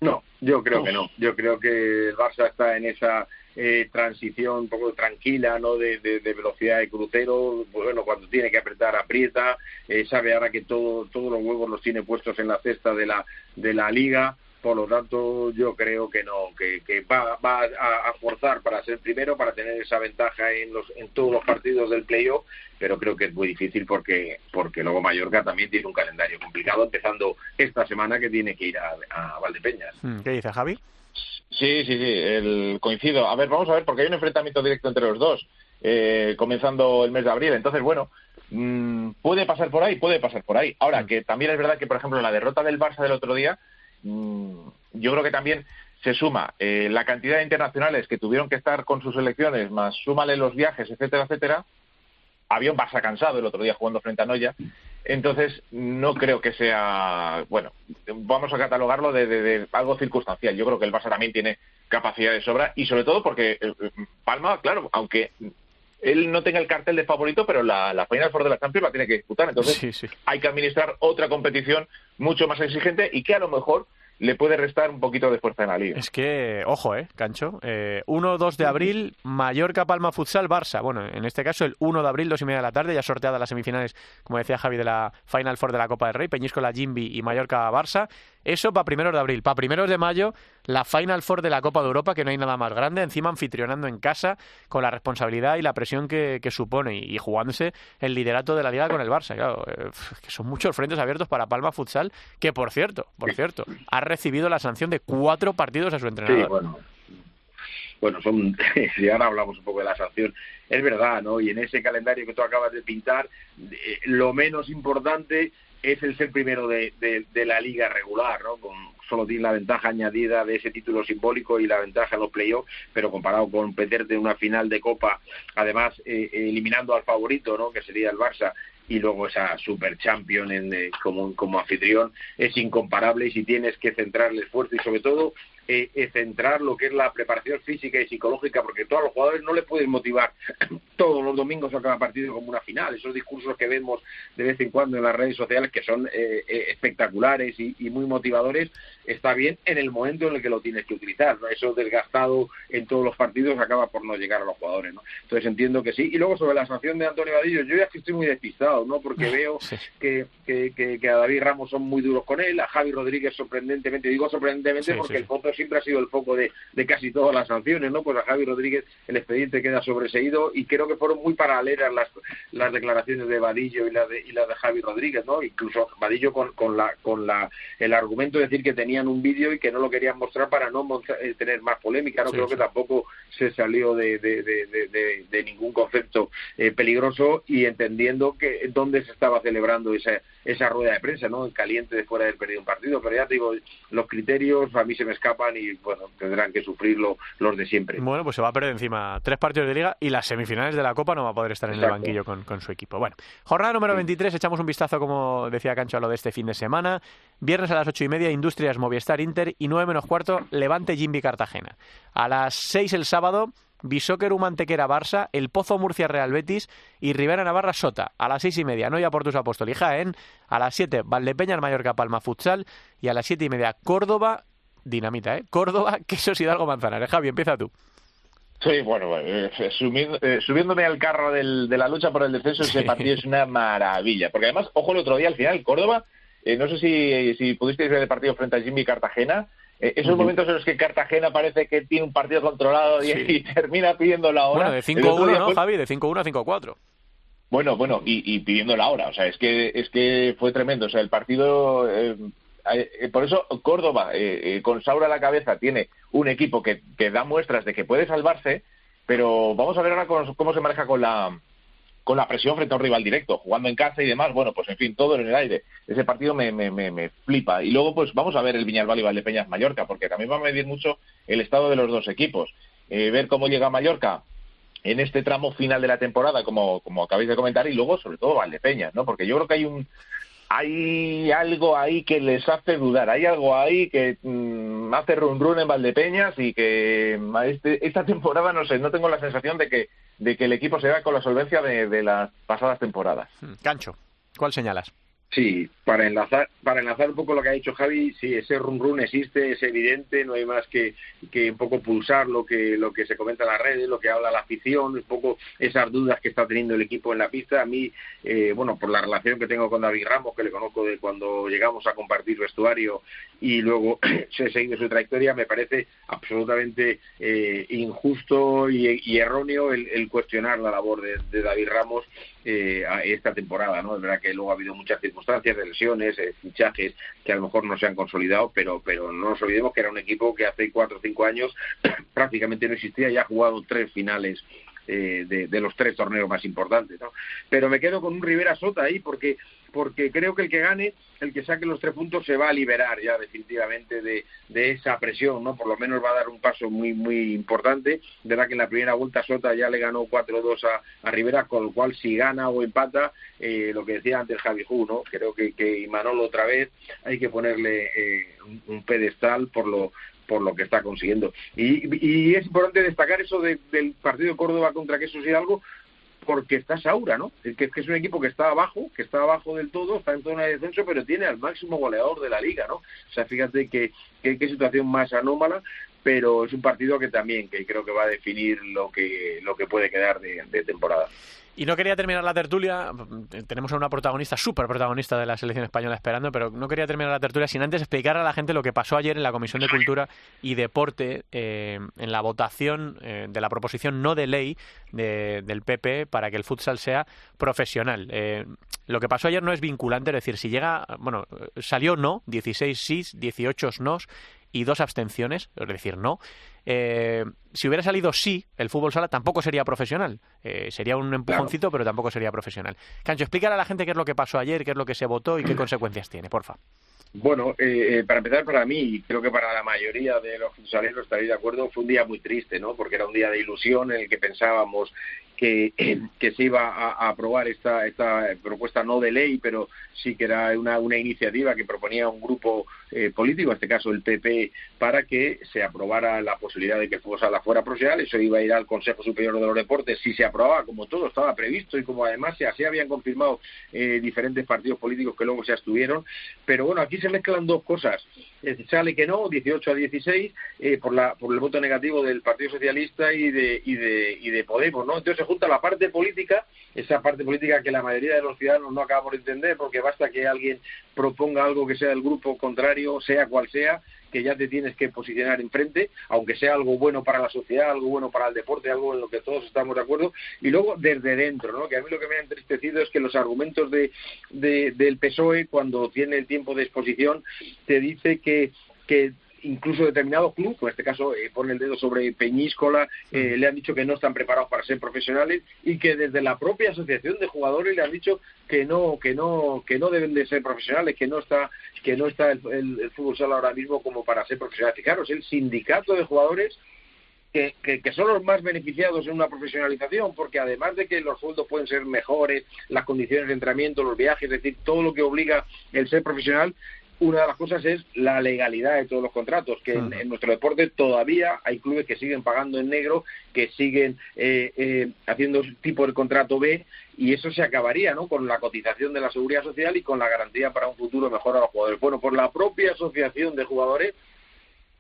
No, yo creo que no. Yo creo que el Barça está en esa eh, transición un poco tranquila, ¿no? De, de- de velocidad de crucero. Pues Bueno, cuando tiene que apretar, aprieta. Eh, sabe ahora que todo, todos los huevos los tiene puestos en la cesta de la, de la liga. Por lo tanto, yo creo que no, que, que va, va a, a forzar para ser primero, para tener esa ventaja en, los, en todos los partidos del playoff, pero creo que es muy difícil porque, porque luego Mallorca también tiene un calendario complicado, empezando esta semana que tiene que ir a, a Valdepeñas. Mm, ¿Qué dice Javi? Sí, sí, sí, el, coincido. A ver, vamos a ver, porque hay un enfrentamiento directo entre los dos, eh, comenzando el mes de abril. Entonces, bueno, mm, puede pasar por ahí, puede pasar por ahí. Ahora, que también es verdad que, por ejemplo, la derrota del Barça del otro día, mm, yo creo que también se suma eh, la cantidad de internacionales que tuvieron que estar con sus selecciones, más súmale los viajes, etcétera, etcétera. Había un Barça cansado el otro día jugando frente a Noya. Entonces, no creo que sea, bueno, vamos a catalogarlo de, de- de algo circunstancial. Yo creo que el Barça también tiene capacidad de sobra y sobre todo porque eh, eh, Palma, claro, aunque él no tenga el cartel de favorito, pero la, la Final Four de la Champions la tiene que disputar. Entonces, Sí, sí. hay que administrar otra competición mucho más exigente y que a lo mejor le puede restar un poquito de fuerza en la liga. Es que, ojo, ¿eh, Cancho? Eh, 1-2 de abril, Mallorca, Palma, Futsal, Barça. Bueno, en este caso el 1 de abril, dos y media de la tarde, ya sorteadas las semifinales, como decía Javi, de la Final Four de la Copa del Rey, Peñíscola, Jimby y Mallorca, Barça. Eso para primeros de abril. Para primeros de mayo, la Final Four de la Copa de Europa, que no hay nada más grande, encima anfitrionando en casa, con la responsabilidad y la presión que, que supone, y, y jugándose el liderato de la liga con el Barça. Claro, eh, que son muchos frentes abiertos para Palma Futsal, que por cierto, por cierto, ha recibido la sanción de cuatro partidos a su entrenador. Sí, bueno. Bueno, son, *laughs* si ahora hablamos un poco de la sanción, es verdad, ¿no? Y en ese calendario que tú acabas de pintar, eh, lo menos importante es el ser primero de, de, de la liga regular, ¿no? Con, solo tiene la ventaja añadida de ese título simbólico y la ventaja en los playoffs, pero comparado con meterte en una final de Copa, además eh, eliminando al favorito, ¿no? Que sería el Barça, y luego esa super champion en, eh, como, como anfitrión es incomparable y si tienes que centrar el esfuerzo y sobre todo eh, eh, centrar lo que es la preparación física y psicológica porque todos los jugadores no les pueden motivar todos los domingos a cada partido como una final esos discursos que vemos de vez en cuando en las redes sociales que son eh, eh, espectaculares y, y muy motivadores está bien en el momento en el que lo tienes que utilizar ¿no? eso desgastado en todos los partidos acaba por no llegar a los jugadores ¿no? entonces entiendo que sí y luego sobre la sanción de Antonio Vadillo yo ya que estoy muy despistado ¿no? porque *laughs* veo que, que, que, que a David Ramos son muy duros con él, a Javi Rodríguez sorprendentemente, digo sorprendentemente Sí, porque sí, el. Pozo siempre ha sido el foco de, de casi todas las sanciones, ¿no? Pues a Javi Rodríguez el expediente queda sobreseído y creo que que fueron muy paralelas las, las declaraciones de Vadillo y la de, y la de Javi Rodríguez, ¿no? Incluso Vadillo con, con, la, con la, el argumento de decir que tenían un vídeo y que no lo querían mostrar para no eh, tener más polémica, no Sí, creo sí. que tampoco se salió de, de, de, de- de- de ningún concepto eh, peligroso y entendiendo que dónde se estaba celebrando esa, esa rueda de prensa, ¿no? En caliente después de haber perdido un partido, pero ya te digo, los criterios a mí se me escapan y bueno, tendrán que sufrirlo los de siempre. Bueno, pues se va a perder encima tres partidos de liga y las semifinales de la Copa no va a poder estar en el banquillo con, con su equipo. Bueno, jornada número 23, echamos un vistazo, como decía Cancho, a lo de este fin de semana. Viernes a las ocho y media, Industrias Movistar Inter y nueve menos cuarto, Levante Jimbi Cartagena. A las seis el sábado, Bisóquer Mantequera Barça, El Pozo Murcia Real Betis y Rivera Navarra Sota. A las seis y media, Noia Portus Apóstol y Jaén. A las siete, Valdepeñas Mallorca Palma Futsal. Y a las siete y media, Córdoba, dinamita, ¿eh? Córdoba, *laughs* Quesos Hidalgo Manzanares. Javi, empieza tú. Sí, bueno, eh, subiendo- eh, subiéndome al carro del- de la lucha por el descenso, ese partido es una maravilla. Porque además, ojo, el otro día al final, Córdoba, eh, no sé si, si pudisteis ver el partido frente a Jimmy Cartagena, eh, esos Ujú. momentos en los que Cartagena parece que tiene un partido controlado y, Sí. y termina pidiendo la hora. Bueno, de El otro 5-1, día ¿no, Javi? De 5-1 a 5-4. Bueno, bueno, y, y pidiendo la hora, o sea, es que es que fue tremendo, o sea, el partido, eh, eh, por eso Córdoba, eh, eh, con Saura a la cabeza, tiene un equipo que, que da muestras de que puede salvarse, pero vamos a ver ahora cómo, cómo se maneja con la con la presión frente a un rival directo, jugando en casa y demás, bueno, pues en fin, todo en el aire. Ese partido me, me, me, me flipa. Y luego, pues vamos a ver el Viñalbal y Valdepeñas Mallorca, porque también va a medir mucho el estado de los dos equipos. Eh, ver cómo llega Mallorca en este tramo final de la temporada, como, como acabáis de comentar, y luego, sobre todo, Valdepeñas, ¿no? Porque yo creo que hay un hay algo ahí que les hace dudar, hay algo ahí que mm, hace run run en Valdepeñas y que este- esta temporada, no sé, no tengo la sensación de que, de que el equipo se vea con la solvencia de, de las pasadas temporadas. Cancho, ¿cuál señalas? Sí, para enlazar, para enlazar un poco lo que ha dicho Javi, sí, ese run run existe, es evidente, no hay más que, que un poco pulsar lo que, lo que se comenta en las redes, lo que habla la afición, un poco esas dudas que está teniendo el equipo en la pista. A mí, eh, bueno, por la relación que tengo con David Ramos, que le conozco de cuando llegamos a compartir vestuario y luego *clears throat* se seguido su trayectoria, me parece absolutamente eh, injusto y, y erróneo el, el cuestionar la labor de David Ramos eh, a esta temporada, ¿no? Es verdad que luego ha habido muchas circunstancias de lesiones, eh, fichajes que a lo mejor no se han consolidado, pero pero no nos olvidemos que era un equipo que hace cuatro o cinco años *clears throat* prácticamente no existía y ha jugado tres finales eh, de, de los tres torneos más importantes, ¿no? Pero me quedo con un Rivera Sota ahí porque porque creo que el que gane, el que saque los tres puntos, se va a liberar ya definitivamente de, esa presión, ¿no? Por lo menos va a dar un paso muy muy importante. Verdad que en la primera vuelta Sota ya le ganó 4-2 a, a Rivera, con lo cual si gana o empata, eh, lo que decía antes Javi Ju, ¿no? Creo que, que Imanol otra vez hay que ponerle eh, un, pedestal por lo por lo que está consiguiendo. Y, es importante destacar eso de- del partido Córdoba contra Quesos Hidalgo, porque está Saura, ¿no? Es que, que es un equipo que está abajo, que está abajo del todo, está en zona de descenso, pero tiene al máximo goleador de la liga, ¿no? O sea, fíjate que, qué situación más anómala, pero es un partido que también que creo que va a definir lo que lo que puede quedar de temporada. Y no quería terminar la tertulia, tenemos a una protagonista, súper protagonista de la selección española esperando, pero no quería terminar la tertulia sin antes explicar a la gente lo que pasó ayer en la Comisión de Cultura y Deporte eh, en la votación eh, de la proposición no de ley de- del PP para que el futsal sea profesional. Eh, lo que pasó ayer no es vinculante, es decir, si llega, bueno, salió no, 16 sí, 18 no y dos abstenciones, es decir, no. Eh, si hubiera salido sí, el fútbol sala tampoco sería profesional. Eh, sería un empujoncito, pero tampoco sería profesional. Cancho, explícale a la gente qué es lo que pasó ayer, qué es lo que se votó y qué *clears throat* consecuencias tiene, porfa. Bueno, eh, eh, para empezar, para mí, y creo que para la mayoría de los futsaleros estaréis de acuerdo, fue un día muy triste, ¿no? Porque era un día de ilusión en el que pensábamos que, *clears throat* que se iba a, a aprobar esta, esta propuesta no de ley, pero sí que era una, una iniciativa que proponía un grupo eh, político, en este caso el PP, para que se aprobara la posibilidad de que el fútbol sala fuera profesional. Eso iba a ir al Consejo Superior de los Deportes si se aprobaba, como todo estaba previsto y como además se así habían confirmado eh, diferentes partidos políticos que luego se abstuvieron. Pero bueno, aquí se mezclan dos cosas. Decir, sale que no, 18 a 16, eh, por, la, por el voto negativo del Partido Socialista y de, y de, y de Podemos, ¿no? Entonces se junta la parte política, esa parte política que la mayoría de los ciudadanos no acabamos de entender, porque basta que alguien proponga algo que sea del grupo contrario, sea cual sea, que ya te tienes que posicionar enfrente, aunque sea algo bueno para la sociedad, algo bueno para el deporte, algo en lo que todos estamos de acuerdo, y luego desde dentro, ¿no? que a mí lo que me ha entristecido es que los argumentos de, del PSOE, cuando tiene el tiempo de exposición, te dice que que incluso determinados clubes, en este caso eh, pone el dedo sobre Peñíscola, eh, le han dicho que no están preparados para ser profesionales y que desde la propia asociación de jugadores le han dicho que no, que no, que no deben de ser profesionales, que no está, que no está el, fútbol sala ahora mismo como para ser profesionales. Fijaros, el sindicato de jugadores que, que, son los más beneficiados en una profesionalización, porque además de que los sueldos pueden ser mejores, las condiciones de entrenamiento, los viajes, es decir, todo lo que obliga el ser profesional, una de las cosas es la legalidad de todos los contratos, que en, nuestro deporte todavía hay clubes que siguen pagando en negro, que siguen eh, eh, haciendo tipo de contrato B, y eso se acabaría ¿no? con la cotización de la seguridad social y con la garantía para un futuro mejor a los jugadores. Bueno, por la propia asociación de jugadores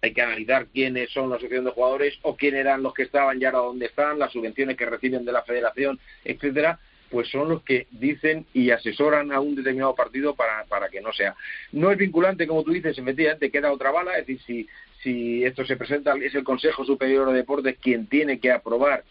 hay que analizar quiénes son la asociación de jugadores o quién eran los que estaban y ahora dónde están, las subvenciones que reciben de la federación, etcétera, pues son los que dicen y asesoran a un determinado partido para, para que no sea. No es vinculante, como tú dices, efectivamente queda otra bala, es decir, si, si esto se presenta, es el Consejo Superior de Deportes quien tiene que aprobar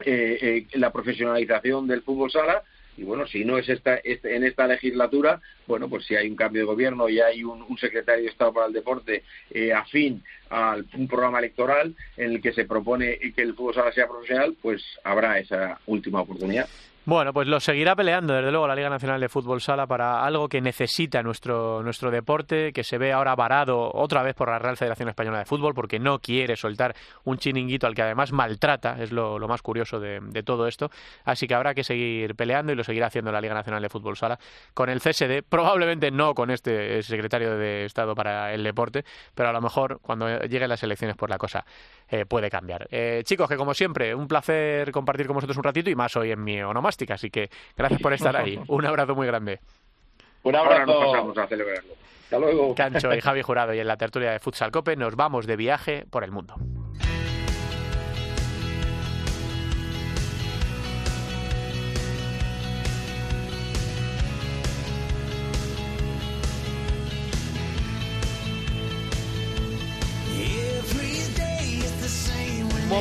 eh, eh, la profesionalización del fútbol sala, y bueno, si no es esta, este, en esta legislatura, bueno, pues si hay un cambio de gobierno y hay un, secretario de Estado para el deporte eh, afín a un programa electoral en el que se propone que el fútbol sala sea profesional, pues habrá esa última oportunidad. Bueno, pues lo seguirá peleando, desde luego, la Liga Nacional de Fútbol Sala para algo que necesita nuestro, nuestro deporte, que se ve ahora varado otra vez por la Real Federación Española de Fútbol, porque no quiere soltar un chiringuito al que además maltrata, es lo, más curioso de, todo esto. Así que habrá que seguir peleando y lo seguirá haciendo la Liga Nacional de Fútbol Sala con el CSD, probablemente no con este secretario de Estado para el deporte, pero a lo mejor cuando lleguen las elecciones, pues la cosa eh, puede cambiar. Eh, chicos, que como siempre, un placer compartir con vosotros un ratito y más hoy en mi onomástica, así que gracias por estar ahí. *laughs* Un abrazo muy grande. Un abrazo. a celebrarlo. Hasta luego. Cancho y Javi *laughs* Jurado y en la tertulia de Futsal Cope nos vamos de viaje por el mundo.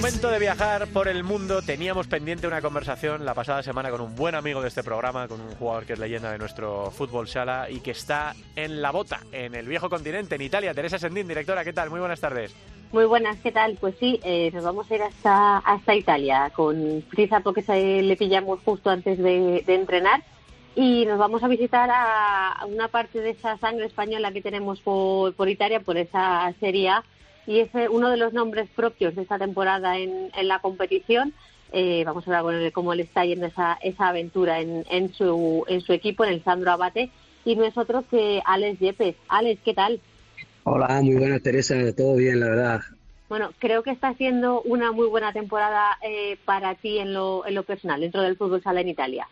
Momento de viajar por el mundo. Teníamos pendiente una conversación la pasada semana con un buen amigo de este programa, con un jugador que es leyenda de nuestro fútbol sala y que está en la bota, en el viejo continente, en Italia. Teresa Sendín, directora, ¿qué tal? Muy buenas tardes. Muy buenas, ¿qué tal? Pues sí, eh, nos vamos a ir hasta, hasta Italia con prisa porque se le pillamos justo antes de, entrenar y nos vamos a visitar a, una parte de esa sangre española que tenemos por, por Italia, por esa Serie A y es uno de los nombres propios de esta temporada en, la competición. Eh, vamos a con cómo le está yendo esa, esa aventura en, en, su, en su equipo, en el Sandro Abate, y no es otro que Alex Yepes. Alex, ¿qué tal? Hola, muy buenas Teresa, todo bien, la verdad. Bueno, creo que está siendo una muy buena temporada eh, para ti en lo, en lo personal, dentro del fútbol sala en Italia.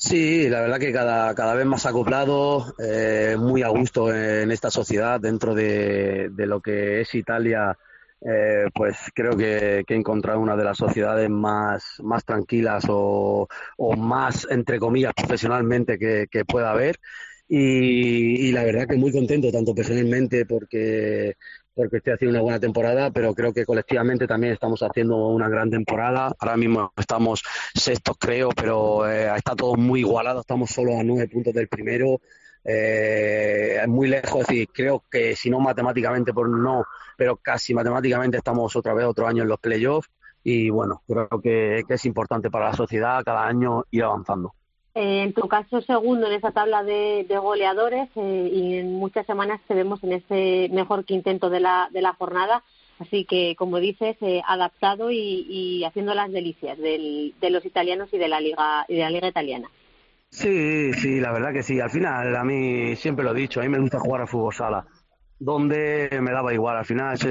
Sí, la verdad que cada, cada vez más acoplado, eh, muy a gusto en esta sociedad, dentro de, de lo que es Italia, eh, pues creo que, que, he encontrado una de las sociedades más, más tranquilas o, o más, entre comillas, profesionalmente que, que pueda haber. Y, y, la verdad que muy contento, tanto personalmente porque porque estoy haciendo una buena temporada, pero creo que colectivamente también estamos haciendo una gran temporada. Ahora mismo estamos sextos, creo, pero eh, está todo muy igualado. Estamos solo a nueve puntos del primero. Eh, es muy lejos, es creo que si no matemáticamente, por no, pero casi matemáticamente estamos otra vez otro año en los playoffs. Y bueno, creo que es importante para la sociedad cada año ir avanzando. Eh, en tu caso, segundo en esa tabla de, goleadores eh, y en muchas semanas te vemos en ese mejor quinteto de la, de la jornada. Así que, como dices, eh, adaptado y, haciendo las delicias de los italianos y de la liga y de la liga italiana. Sí, sí, la verdad que sí. Al final, a mí siempre lo he dicho, a mí me gusta jugar a fútbol sala. Donde me daba igual, al final es,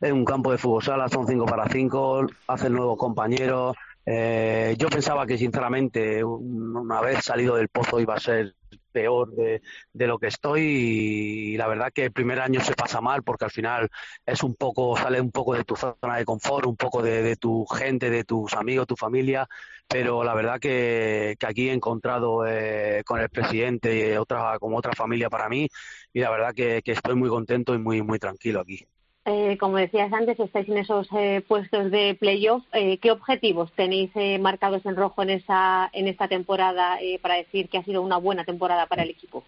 es un campo de fútbol sala, son cinco para cinco, hacen nuevos compañeros, eh, yo pensaba que sinceramente una vez salido del pozo iba a ser peor de, lo que estoy y, la verdad que el primer año se pasa mal porque al final es un poco, sale un poco de tu zona de confort, un poco de, tu gente, de tus amigos, tu familia, pero la verdad que, aquí he encontrado eh, con el presidente otra, como otra familia para mí y la verdad que, que estoy muy contento y muy, muy tranquilo aquí. Eh, como decías antes, estáis en esos eh, puestos de playoff. Eh, ¿Qué objetivos tenéis eh, marcados en rojo en, esa, en esta temporada eh, para decir que ha sido una buena temporada para el equipo?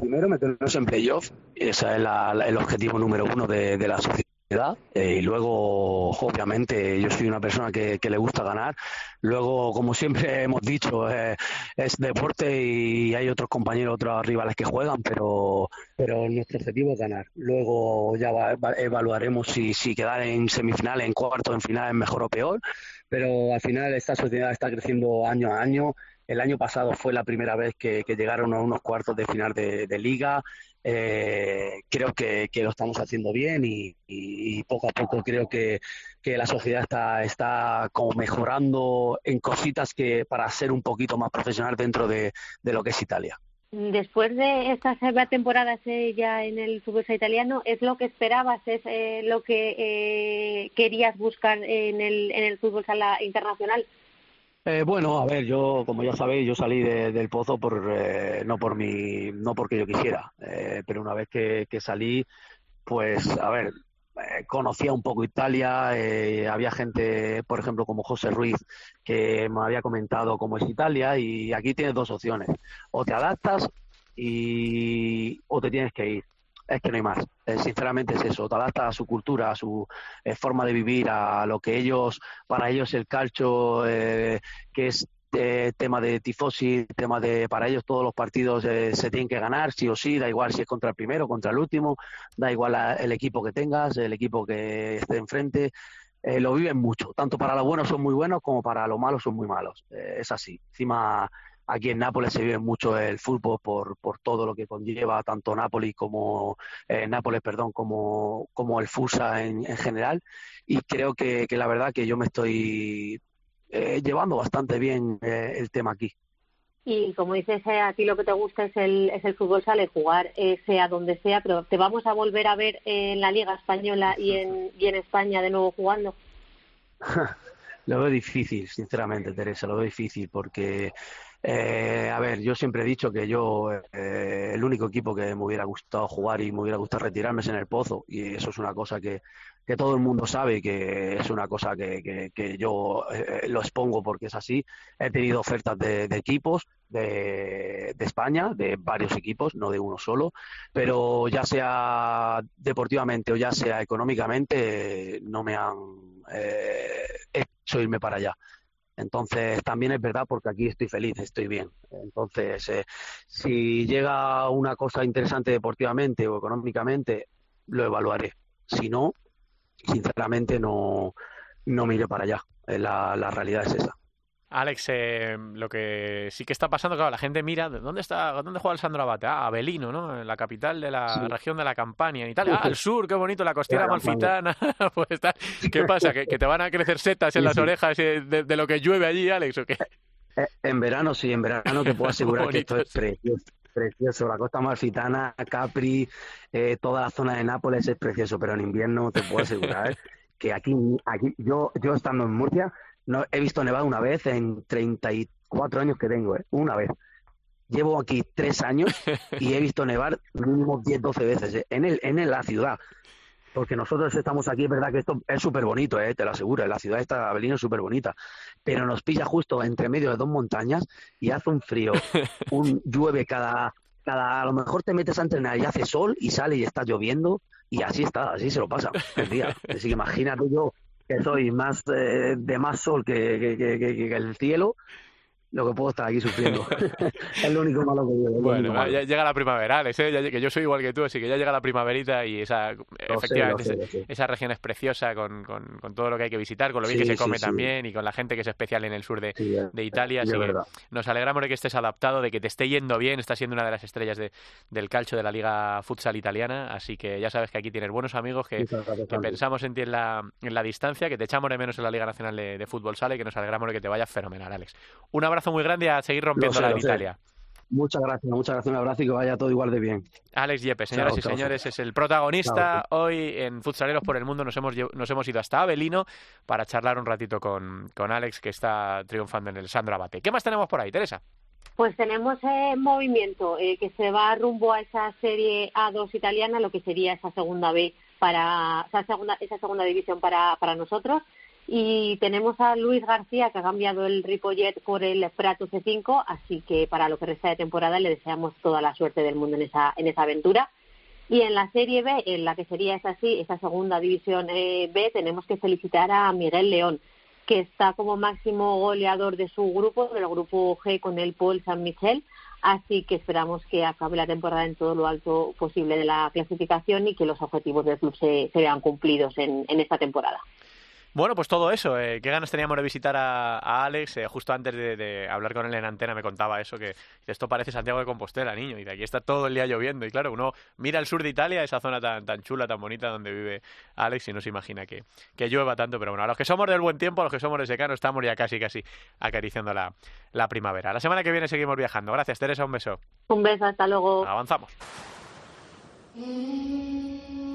Primero meternos en playoff, ese es la- el objetivo número uno de, de la sociedad. Eh, y luego, obviamente, yo soy una persona que, le gusta ganar. Luego, como siempre *laughs* hemos dicho, eh, es deporte y hay otros compañeros, otros rivales que juegan, pero, pero nuestro objetivo es ganar. Luego ya va- va- evaluaremos si, si quedar en semifinales, en cuartos, en finales es mejor o peor. Pero al final esta sociedad está creciendo año a año. El año pasado fue la primera vez que, llegaron a unos cuartos de final de, liga. Eh, creo que, lo estamos haciendo bien y, poco a poco creo que, la sociedad está, como mejorando en cositas que para ser un poquito más profesional dentro de, lo que es Italia. Después de estas temporadas eh, ya en el fútbol italiano, ¿es lo que esperabas? ¿Es eh, lo que eh, querías buscar en el, en el fútbol sala internacional? Eh, bueno, a ver, yo, como ya sabéis, yo salí de- del pozo por, eh, no por mi, no porque yo quisiera, eh, pero una vez que, que salí, pues, a ver, eh, conocía un poco Italia, eh, había gente, por ejemplo, como José Ruiz, que me había comentado cómo es Italia y aquí tienes dos opciones, o te adaptas y, o te tienes que ir. Es que no hay más. Eh, sinceramente es eso. Te adaptas a su cultura, a su eh, forma de vivir, a lo que ellos, para ellos el calcio, eh, que es eh, tema de tifosi, tema de, para ellos todos los partidos eh, se tienen que ganar, sí o sí, da igual si es contra el primero, contra el último, da igual el equipo que tengas, el equipo que esté enfrente. lo viven mucho. Tanto para lo bueno son muy buenos como para lo malo son muy malos. Es así. Encima, aquí en Nápoles se vive mucho el fútbol por, por todo lo que conlleva tanto Nápoles como eh, Nápoles, perdón, como, como el Fusa en, en general. Y creo que, que la verdad que yo me estoy eh, llevando bastante bien eh, el tema aquí. Y como dices, eh, a ti lo que te gusta es el, es el fútbol sala y jugar eh, sea donde sea, pero ¿te vamos a volver a ver en la Liga Española y en, y en España de nuevo jugando? *laughs* Lo veo difícil, sinceramente, Teresa, lo veo difícil porque, eh, a ver, yo siempre he dicho que yo, eh, el único equipo que me hubiera gustado jugar y me hubiera gustado retirarme es en el Pozo y eso es una cosa que, que todo el mundo sabe y que es una cosa que, que, que yo eh, lo expongo porque es así. He tenido ofertas de, de equipos de, de España, de varios equipos, no de uno solo, pero ya sea deportivamente o ya sea económicamente, no me han eh, hecho irme para allá. Entonces, también es verdad porque aquí estoy feliz, estoy bien. Entonces, eh, si llega una cosa interesante deportivamente o económicamente, lo evaluaré. Si no, sinceramente no, no para allá. Eh, La, la realidad es esa. Alex, eh, lo que sí que está pasando, claro, la gente mira, ¿dónde está, dónde juega el Sandro Abate? Ah, Avelino, ¿no? En la capital de la Sí. región de la Campania, en Italia. Ah, al sur, qué bonito, la Campania. malfitana. *laughs* pues está- ¿Qué pasa? ¿Que, que te van a crecer setas en Sí, las sí. orejas eh, de, de lo que llueve allí, Alex? ¿O qué? Eh, En verano sí, en verano te puedo asegurar que esto es precioso. Precioso, la costa malfitana, Capri, eh, toda la zona de Nápoles es precioso, pero en invierno te puedo asegurar *laughs* que aquí, aquí yo, yo estando en Murcia, no he visto nevar una vez en 34 años que tengo, ¿eh? una vez. Llevo aquí tres años y he visto nevar mínimo 10, 12 veces ¿eh? en, el, en la ciudad. Porque nosotros estamos aquí, es verdad que esto es súper bonito, ¿eh? te lo aseguro, la ciudad esta de Avelino es súper bonita, pero nos pilla justo entre medio de dos montañas y hace un frío, un *laughs* llueve cada, cada, a lo mejor te metes a entrenar y hace sol y sale y está lloviendo y así está, así se lo pasa el día. Así que imagínate yo que soy más eh, de más sol que, que, el cielo, lo que puedo estar aquí sufriendo. *laughs* *laughs* es lo único malo que yo. Bueno, malo. ya llega la primavera, Alex, ¿eh? Ya- que yo soy igual que tú, así que ya llega la primaverita y esa, efectivamente, sé, sé. esa región es preciosa con, con- con todo lo que hay que visitar, con lo bien Sí, que se sí, come sí. también y con la gente que es especial en el sur de, eh, de Italia. sí, Así que nos alegramos de que estés adaptado, de que te esté yendo bien, estás siendo una de las estrellas de- del calcio de la Liga Futsal Italiana, así que ya sabes que aquí tienes buenos amigos que, que pensamos en ti en la, en la distancia, que te echamos de menos en la Liga Nacional de, de Fútbol Sala y que nos alegramos de que te vaya fenomenal, Alex. Un abrazo muy grande y a seguir rompiéndola sé, en. Italia. Muchas gracias, muchas gracias. Un abrazo y que vaya todo igual de bien. Alex Yepes, señoras Chao, y chao, señores, es el protagonista. Chao, Hoy en Futsaleros por el Mundo nos hemos, nos hemos ido hasta Avelino para charlar un ratito con, con Alex, que está triunfando en el Sandro Abate. ¿Qué más tenemos por ahí, Teresa? Pues tenemos eh, movimiento eh, que se va rumbo a esa serie A2 italiana, lo que sería esa segunda B para esa segunda, esa segunda división para, para nosotros. Y tenemos a Luis García que ha cambiado el Ripollet por el Prato C5, así que para lo que resta de temporada le deseamos toda la suerte del mundo en esa, en esa aventura. Y en la Serie B, en la que sería esa sí, esa segunda división eh, B, tenemos que felicitar a Miguel León, que está como máximo goleador de su grupo, del grupo G con el Paul San Michel. Así que esperamos que acabe la temporada en todo lo alto posible de la clasificación y que los objetivos del club se, se vean cumplidos en, en esta temporada. Bueno, pues todo eso. eh, qué ganas teníamos de visitar a, a Alex. eh, justo antes de, de hablar con él en antena me contaba eso, que esto parece Santiago de Compostela, niño, y de aquí está todo el día lloviendo. Y claro, uno mira el sur de Italia, esa zona tan, tan chula, tan bonita donde vive Alex, y no se imagina que, que llueva tanto. Pero bueno, a los que somos del buen tiempo, a los que somos de secano, estamos ya casi, casi acariciando la, la primavera. La semana que viene seguimos viajando. Gracias, Teresa, un beso. Un beso, hasta luego. Avanzamos. Lift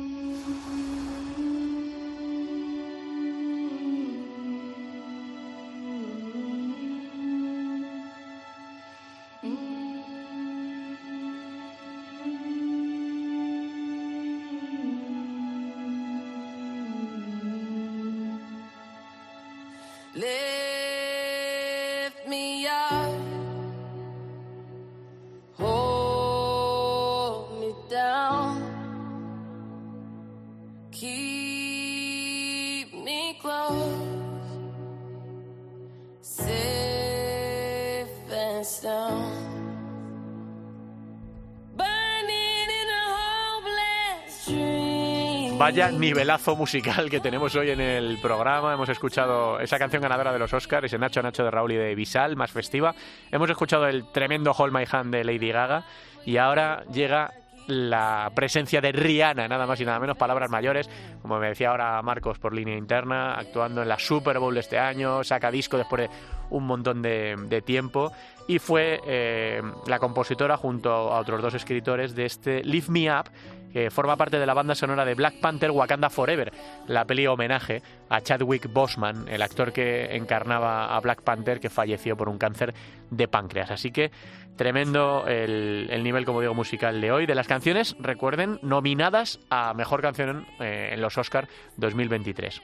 Vaya nivelazo musical que tenemos hoy en el programa. Hemos escuchado esa canción ganadora de los Oscars, ese Nacho Nacho de Raúl y de Visal, más festiva. Hemos escuchado el tremendo Hold My Hand de Lady Gaga. Y ahora llega la presencia de Rihanna, nada más y nada menos, palabras mayores, como me decía ahora Marcos por línea interna, actuando en la Super Bowl este año, saca disco después de un montón de, tiempo y fue eh, la compositora junto a otros dos escritores de este Lift Me Up, forma parte de la banda sonora de Black Panther Wakanda Forever, la peli homenaje a Chadwick Boseman, el actor que encarnaba a Black Panther que falleció por un cáncer de páncreas. Así que tremendo el, el nivel, como digo, musical de hoy. De las canciones, recuerden, nominadas a Mejor Canción eh, en los Oscar 2023.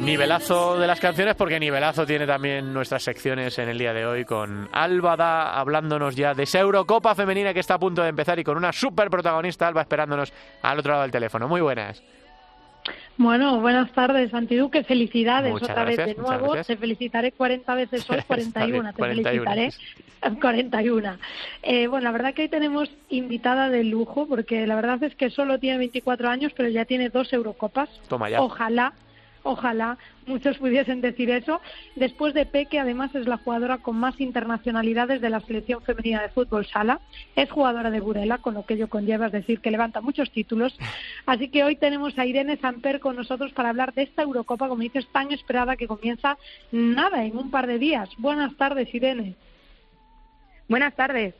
Nivelazo de las canciones porque nivelazo tiene también nuestras secciones en el día de hoy con Álvada hablándonos ya de esa Eurocopa femenina que está a punto de empezar y con una super protagonista Alba esperándonos al otro lado del teléfono. Muy buenas. Bueno, buenas tardes, Antiduque. Felicidades Muchas otra vez de nuevo. Te felicitaré 40 veces hoy, *laughs* 41. te 41. felicitaré. 41. *laughs* Eh, bueno, la verdad que hoy tenemos invitada de lujo, porque la verdad es que solo tiene 24 años, pero ya tiene dos Eurocopas. Toma ya. Ojalá, ojalá muchos pudiesen decir eso. Después de Peque, además es la jugadora con más internacionalidades de la selección femenina de fútbol sala. Es jugadora de Burela, con lo que ello conlleva, es decir, que levanta muchos títulos. Así que hoy tenemos a Irene Samper con nosotros para hablar de esta Eurocopa, como dices, tan esperada que comienza nada en un par de días. Buenas tardes, Irene. Buenas tardes.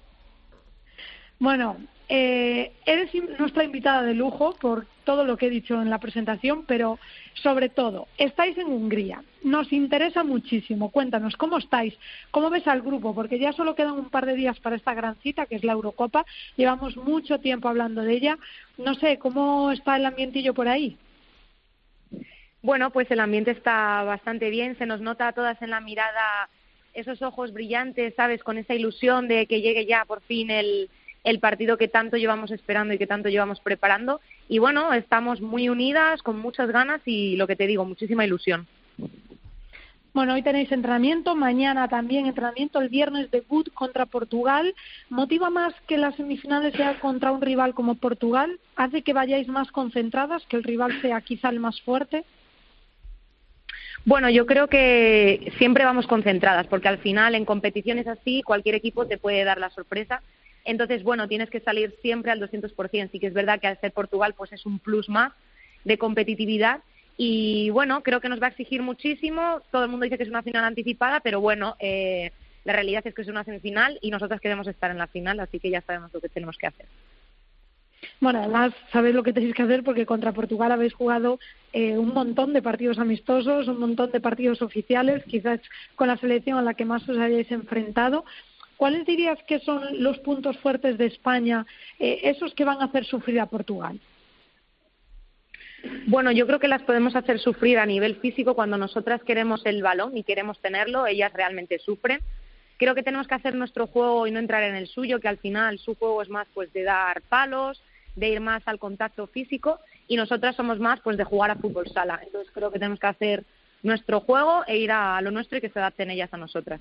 Bueno, eh, eres nuestra invitada de lujo por todo lo que he dicho en la presentación, pero sobre todo, estáis en Hungría. Nos interesa muchísimo. Cuéntanos, ¿cómo estáis? ¿Cómo ves al grupo? Porque ya solo quedan un par de días para esta gran cita, que es la Eurocopa. Llevamos mucho tiempo hablando de ella. No sé, ¿cómo está el ambientillo por ahí? Bueno, pues el ambiente está bastante bien, se nos nota a todas en la mirada esos ojos brillantes, ¿sabes? Con esa ilusión de que llegue ya por fin el, el partido que tanto llevamos esperando y que tanto llevamos preparando. Y bueno, estamos muy unidas, con muchas ganas y lo que te digo, muchísima ilusión. Bueno, hoy tenéis entrenamiento, mañana también entrenamiento, el viernes debut contra Portugal. ¿Motiva más que las semifinales sea contra un rival como Portugal? ¿Hace que vayáis más concentradas, que el rival sea quizá el más fuerte? Bueno, yo creo que siempre vamos concentradas, porque al final en competiciones así cualquier equipo te puede dar la sorpresa. Entonces, bueno, tienes que salir siempre al 200%. Sí que es verdad que al ser Portugal pues es un plus más de competitividad Y bueno, creo que nos va a exigir muchísimo. Todo el mundo dice que es una final anticipada, pero bueno, eh, la realidad es que es una semifinal y nosotras queremos estar en la final, así que ya sabemos lo que tenemos que hacer. Bueno, además sabéis lo que tenéis que hacer porque contra Portugal habéis jugado eh, un montón de partidos amistosos, un montón de partidos oficiales, quizás con la selección a la que más os hayáis enfrentado. ¿Cuáles dirías que son los puntos fuertes de España, eh, esos que van a hacer sufrir a Portugal? Bueno, yo creo que las podemos hacer sufrir a nivel físico cuando nosotras queremos el balón y queremos tenerlo, ellas realmente sufren. Creo que tenemos que hacer nuestro juego y no entrar en el suyo, que al final su juego es más pues de dar palos, de ir más al contacto físico y nosotras somos más pues de jugar a fútbol sala. Entonces creo que tenemos que hacer nuestro juego e ir a lo nuestro y que se adapten ellas a nosotras.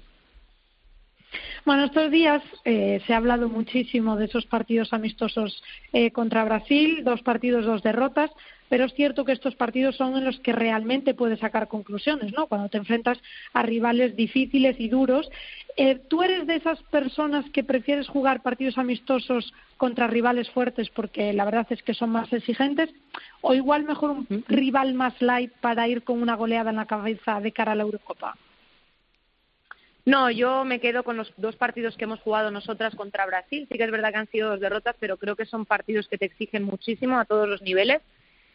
Bueno, estos días eh, se ha hablado muchísimo de esos partidos amistosos eh, contra Brasil, dos partidos, dos derrotas, pero es cierto que estos partidos son en los que realmente puedes sacar conclusiones, ¿no? Cuando te enfrentas a rivales difíciles y duros. Eh, ¿Tú eres de esas personas que prefieres jugar partidos amistosos contra rivales fuertes porque la verdad es que son más exigentes? ¿O igual mejor un rival más light para ir con una goleada en la cabeza de cara a la Eurocopa? No, yo me quedo con los dos partidos que hemos jugado nosotras contra Brasil. Sí que es verdad que han sido dos derrotas, pero creo que son partidos que te exigen muchísimo a todos los niveles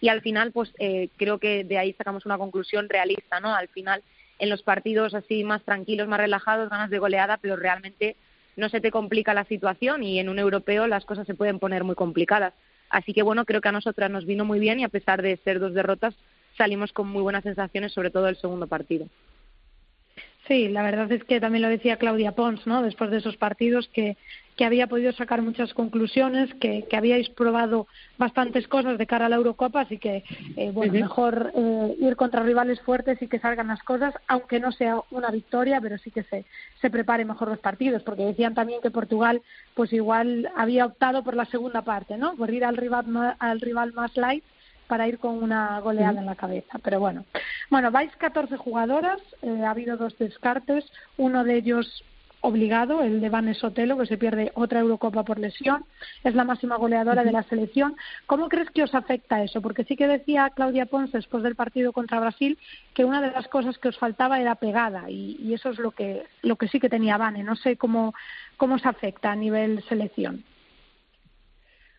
y al final, pues eh, creo que de ahí sacamos una conclusión realista, ¿no? Al final, en los partidos así más tranquilos, más relajados, ganas de goleada, pero realmente no se te complica la situación y en un europeo las cosas se pueden poner muy complicadas. Así que bueno, creo que a nosotras nos vino muy bien y a pesar de ser dos derrotas, salimos con muy buenas sensaciones, sobre todo el segundo partido. Sí, la verdad es que también lo decía Claudia Pons, ¿no? Después de esos partidos que, que había podido sacar muchas conclusiones, que, que habíais probado bastantes cosas de cara a la Eurocopa, así que, eh, bueno, mejor eh, ir contra rivales fuertes y que salgan las cosas, aunque no sea una victoria, pero sí que se, se prepare mejor los partidos, porque decían también que Portugal, pues igual había optado por la segunda parte, ¿no? Por ir al rival, al rival más light para ir con una goleada en la cabeza. Pero bueno, bueno, vais 14 jugadoras, eh, ha habido dos descartes, uno de ellos obligado, el de Vanes Sotelo, que se pierde otra Eurocopa por lesión, es la máxima goleadora de la selección. ¿Cómo crees que os afecta eso? Porque sí que decía Claudia Pons después del partido contra Brasil que una de las cosas que os faltaba era pegada y, y eso es lo que, lo que sí que tenía Vane. No sé cómo, cómo os afecta a nivel selección.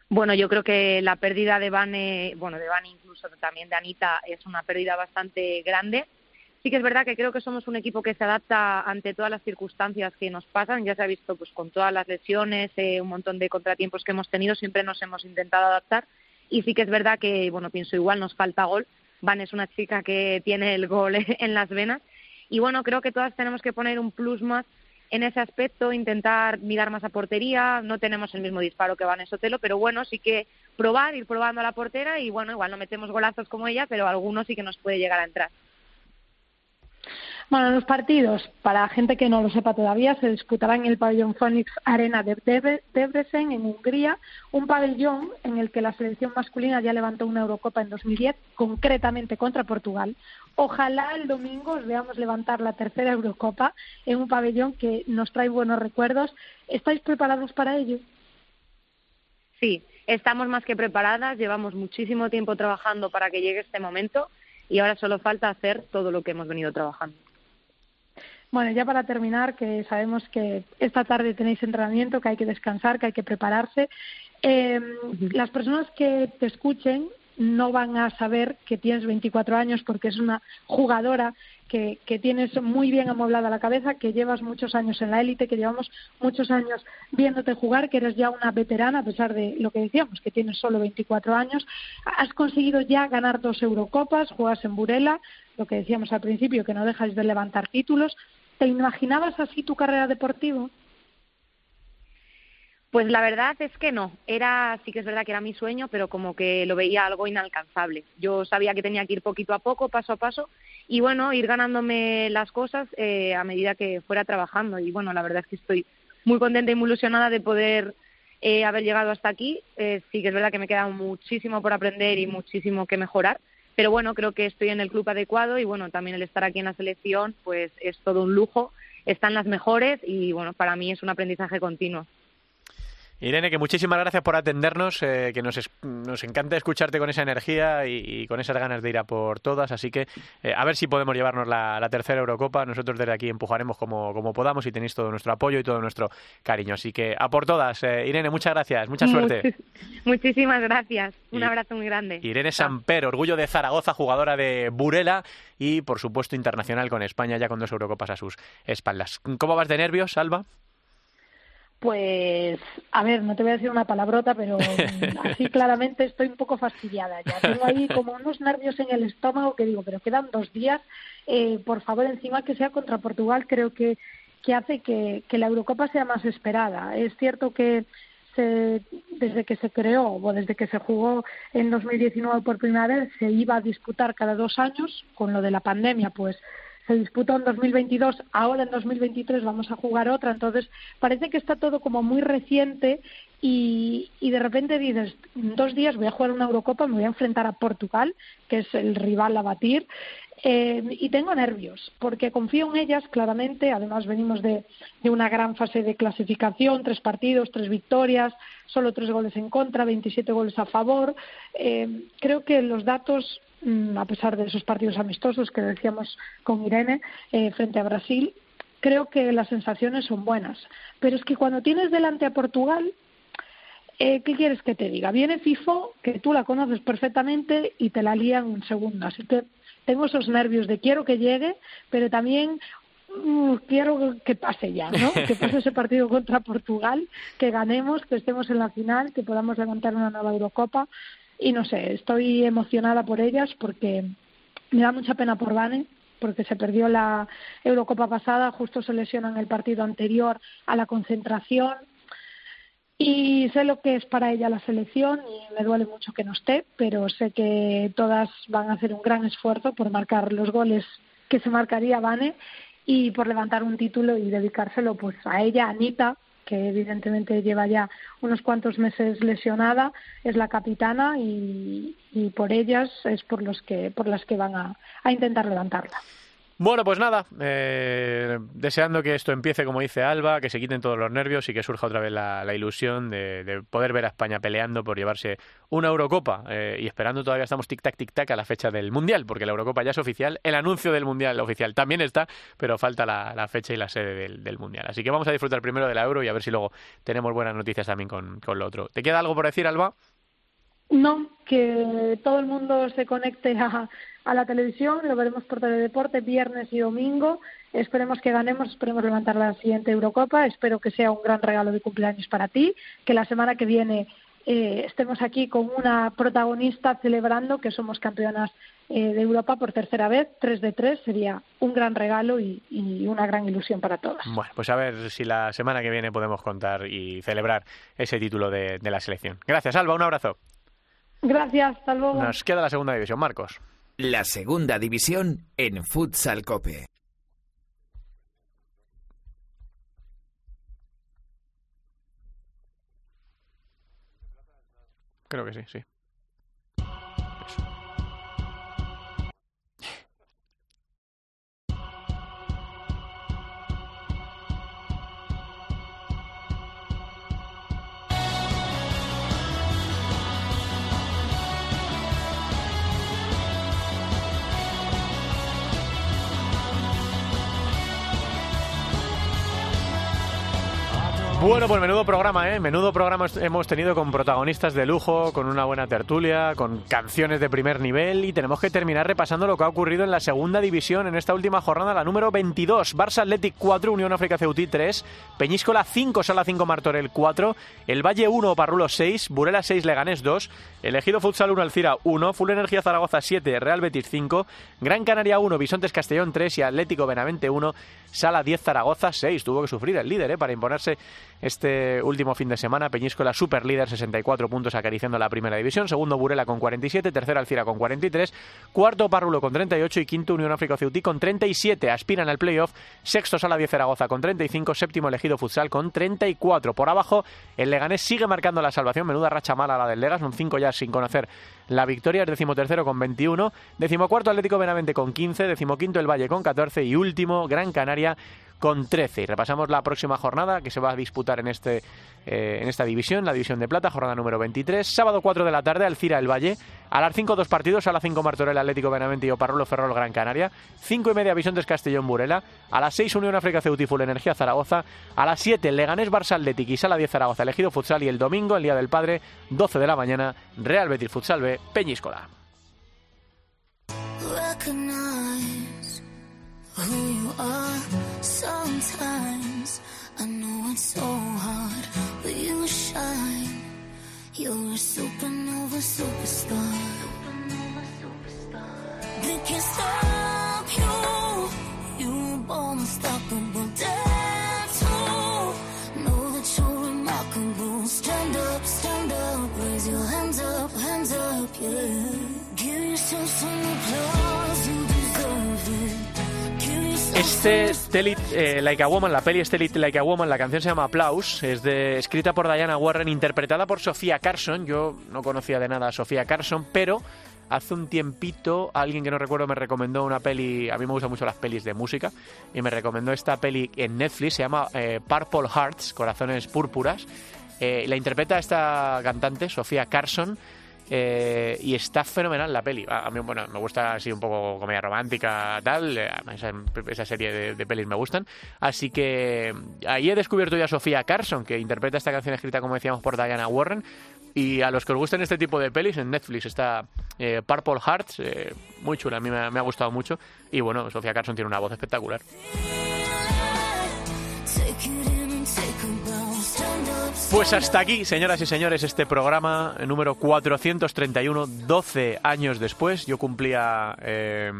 Bueno, yo creo que la pérdida de Vane, bueno, de Vane incluso también de Anita, es una pérdida bastante grande. Sí que es verdad que creo que somos un equipo que se adapta ante todas las circunstancias que nos pasan. Ya se ha visto pues con todas las lesiones, eh, un montón de contratiempos que hemos tenido, siempre nos hemos intentado adaptar. Y sí que es verdad que, bueno, pienso igual, nos falta gol. Van es una chica que tiene el gol *laughs* en las venas. Y bueno, creo que todas tenemos que poner un plus más en ese aspecto, intentar mirar más a portería. No tenemos el mismo disparo que Van Sotelo, pero bueno, sí que probar, ir probando a la portera y bueno, igual no metemos golazos como ella, pero algunos sí que nos puede llegar a entrar. Bueno, los partidos, para gente que no lo sepa todavía, se disputarán en el pabellón Phoenix Arena de Debrecen, en Hungría, un pabellón en el que la selección masculina ya levantó una Eurocopa en 2010, concretamente contra Portugal. Ojalá el domingo os veamos levantar la tercera Eurocopa en un pabellón que nos trae buenos recuerdos. ¿Estáis preparados para ello? Sí, estamos más que preparadas, llevamos muchísimo tiempo trabajando para que llegue este momento y ahora solo falta hacer todo lo que hemos venido trabajando. Bueno, ya para terminar, que sabemos que esta tarde tenéis entrenamiento, que hay que descansar, que hay que prepararse. Eh, Las personas que te escuchen no van a saber que tienes 24 años porque es una jugadora que, que tienes muy bien amoblada la cabeza, que llevas muchos años en la élite, que llevamos muchos años viéndote jugar, que eres ya una veterana a pesar de lo que decíamos, que tienes solo 24 años. Has conseguido ya ganar dos Eurocopas, juegas en Burela, lo que decíamos al principio, que no dejáis de levantar títulos. ¿Te imaginabas así tu carrera deportiva? Pues la verdad es que no. Era, sí que es verdad que era mi sueño, pero como que lo veía algo inalcanzable. Yo sabía que tenía que ir poquito a poco, paso a paso, y bueno, ir ganándome las cosas eh, a medida que fuera trabajando. Y bueno, la verdad es que estoy muy contenta y muy ilusionada de poder eh, haber llegado hasta aquí. Eh, sí que es verdad que me queda muchísimo por aprender y muchísimo que mejorar. Pero bueno, creo que estoy en el club adecuado y bueno, también el estar aquí en la selección, pues es todo un lujo. Están las mejores y bueno, para mí es un aprendizaje continuo. Irene, que muchísimas gracias por atendernos, eh, que nos, es- nos encanta escucharte con esa energía y, y con esas ganas de ir a por todas, así que eh, a ver si podemos llevarnos la, la tercera Eurocopa. Nosotros desde aquí empujaremos como, como podamos y tenéis todo nuestro apoyo y todo nuestro cariño. Así que a por todas. Eh, Irene, muchas gracias, mucha *laughs* suerte. Muchísimas gracias. Un Y- abrazo muy grande. Irene Samper, orgullo de Zaragoza, jugadora de Burela y, por supuesto, internacional con España, ya con dos Eurocopas a sus espaldas. ¿Cómo vas de nervios, Alba? Pues, a ver, no te voy a decir una palabrota, pero *laughs* mm, así claramente estoy un poco fastidiada ya. Tengo ahí como unos nervios en el estómago que digo, pero quedan dos días. Eh, por favor, encima que sea contra Portugal, creo que, que hace que, que la Eurocopa sea más esperada. Es cierto que se, desde que se creó o desde que se jugó en 2019 por primera vez se iba a disputar cada dos años. Con lo de la pandemia, pues se disputó en 2022, ahora en 2023 vamos a jugar otra, entonces parece que está todo como muy reciente y, y de repente dices, en dos días voy a jugar una Eurocopa, me voy a enfrentar a Portugal, que es el rival a batir, eh, y tengo nervios, porque confío en ellas claramente, además venimos de, de una gran fase de clasificación, tres partidos, tres victorias, solo tres goles en contra, 27 goles a favor, Eh, creo que los datos a pesar de esos partidos amistosos que decíamos con Irene eh, frente a Brasil, creo que las sensaciones son buenas. Pero es que cuando tienes delante a Portugal, eh, ¿qué quieres que te diga? Viene FIFO, que tú la conoces perfectamente y te la lían un segundo. Así que tengo esos nervios de quiero que llegue, pero también mm, quiero que pase ya, ¿no? *laughs* Que pase ese partido contra Portugal, que ganemos, que estemos en la final, que podamos levantar una nueva Eurocopa. Y no sé, estoy emocionada por ellas porque me da mucha pena por Vane, porque se perdió la Eurocopa pasada, justo se lesiona en el partido anterior a la concentración. Y sé lo que es para ella la selección y me duele mucho que no esté, pero sé que todas van a hacer un gran esfuerzo por marcar los goles que se marcaría Vane y por levantar un título y dedicárselo pues a ella, a Anita, que evidentemente lleva ya unos cuantos meses lesionada, es la capitana y, por ellas es por los que por las que van a, a intentar levantarla. Bueno, pues nada, eh, deseando que esto empiece como dice Alba, que se quiten todos los nervios y que surja otra vez la, ilusión de, de poder ver a España peleando por llevarse una Eurocopa eh, y esperando todavía estamos tic-tac, tic-tac a la fecha del Mundial, porque la Eurocopa ya es oficial, el anuncio del Mundial oficial también está, pero falta la, fecha y la sede del, del Mundial. Así que vamos a disfrutar primero de la Euro y a ver si luego tenemos buenas noticias también con, con lo otro. ¿Te queda algo por decir, Alba? No, que todo el mundo se conecte a, la televisión, lo veremos por Teledeporte viernes y domingo. Esperemos que ganemos, esperemos levantar la siguiente Eurocopa. Espero que sea un gran regalo de cumpleaños para ti, que la semana que viene eh, estemos aquí con una protagonista celebrando que somos campeonas eh, de Europa por tercera vez, 3 de 3, sería un gran regalo y, y una gran ilusión para todas. Bueno, pues a ver si la semana que viene podemos contar y celebrar ese título de, de la selección. Gracias, Alba, un abrazo. Gracias, hasta luego. Nos queda la segunda división, Marcos. La segunda división en Futsal Cope. Creo que sí, sí. Bueno, pues menudo programa, ¿eh? Menudo programa hemos tenido con protagonistas de lujo, con una buena tertulia, con canciones de primer nivel y tenemos que terminar repasando lo que ha ocurrido en la segunda división en esta última jornada, la número 22. Barça Athletic 4, Unión África Ceutí 3, Peñíscola 5, Sala 5, Martorell 4, El Valle 1, Parrulo 6, Burela 6, Leganés 2, Elegido Futsal 1, Alcira 1, Full Energía Zaragoza 7, Real Betis 5, Gran Canaria 1, Bisontes Castellón 3 y Atlético Benavente 1, Sala 10, Zaragoza 6. Tuvo que sufrir el líder ¿eh? para imponerse este último fin de semana. Peñíscola super líder, 64 puntos acariciando la primera división. Segundo Burela con 47, tercero Alcira con 43, cuarto Parrulo con 38 y quinto Unión África Ceutí con 37. Aspiran al playoff. Sexto Sala 10 Zaragoza con 35, séptimo Elegido Futsal con 34. Por abajo el Leganés sigue marcando la salvación. Menuda racha mala la del Legas, son 5 ya sin conocer la victoria. Es decimotercero con 21, decimocuarto Atlético Benavente con 15, decimoquinto El Valle con 14 y último Gran Canaria con 13. Y repasamos la próxima jornada que se va a disputar en, este, eh, en esta división, la división de plata, jornada número 23. Sábado 4 de la tarde, Alcira el Valle. A las 5 dos partidos, a las 5 Martorell Atlético Benavente y Oparrulo Ferrol Gran Canaria. 5 y media Bisontes Castellón Burela. A las 6 Unión África Ceutiful Energía Zaragoza. A las 7 Leganés Barça Atlético y Sala 10 Zaragoza Elegido Futsal. Y el domingo, el Día del Padre, 12 de la mañana, Real Betis Futsal B, Peñíscola. Sometimes I know it's so hard, but you shine. You're a supernova superstar. They can't stop you. You were born unstoppable. Este Tell eh, Like a Woman, la peli Tell It Like a Woman, la canción se llama Applause, es de, escrita por Diana Warren, interpretada por Sofía Carson. Yo no conocía de nada a Sofía Carson, pero hace un tiempito alguien que no recuerdo me recomendó una peli, a mí me gustan mucho las pelis de música, y me recomendó esta peli en Netflix, se llama eh, Purple Hearts, Corazones Púrpuras. Eh, la interpreta esta cantante, Sofía Carson, eh, y está fenomenal la peli. A mí, bueno, me gusta así un poco comedia romántica, tal. eh, Esa, esa serie de, de pelis me gustan. Así que ahí he descubierto ya a Sofía Carson, que interpreta esta canción escrita, como decíamos, por Diana Warren. Y a los que os gusten este tipo de pelis, en Netflix está eh, Purple Hearts, eh, muy chula, a mí me, me ha gustado mucho. Y bueno, Sofía Carson tiene una voz espectacular. Pues hasta aquí, señoras y señores, este programa número 431, 12 años después. Yo cumplía. eh,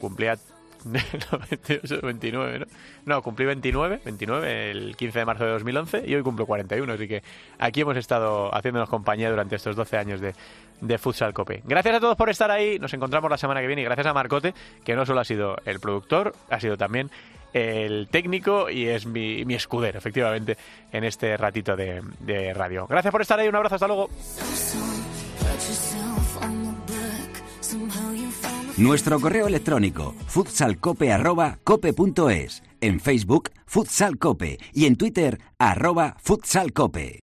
cumplía. *laughs* no, 28, 29, ¿no? No, cumplí 29, 29 el 15 de marzo de 2011 y hoy cumplo 41, así que aquí hemos estado haciéndonos compañía durante estos 12 años de, de Futsal Cope. Gracias a todos por estar ahí, nos encontramos la semana que viene y gracias a Marcote, que no solo ha sido el productor, ha sido también el técnico y es mi, escudero, efectivamente, en este ratito de, de radio. Gracias por estar ahí, un abrazo, hasta luego. Nuestro correo electrónico futsalcope@cope.es, en Facebook Futsal Cope y en Twitter arroba futsalcope.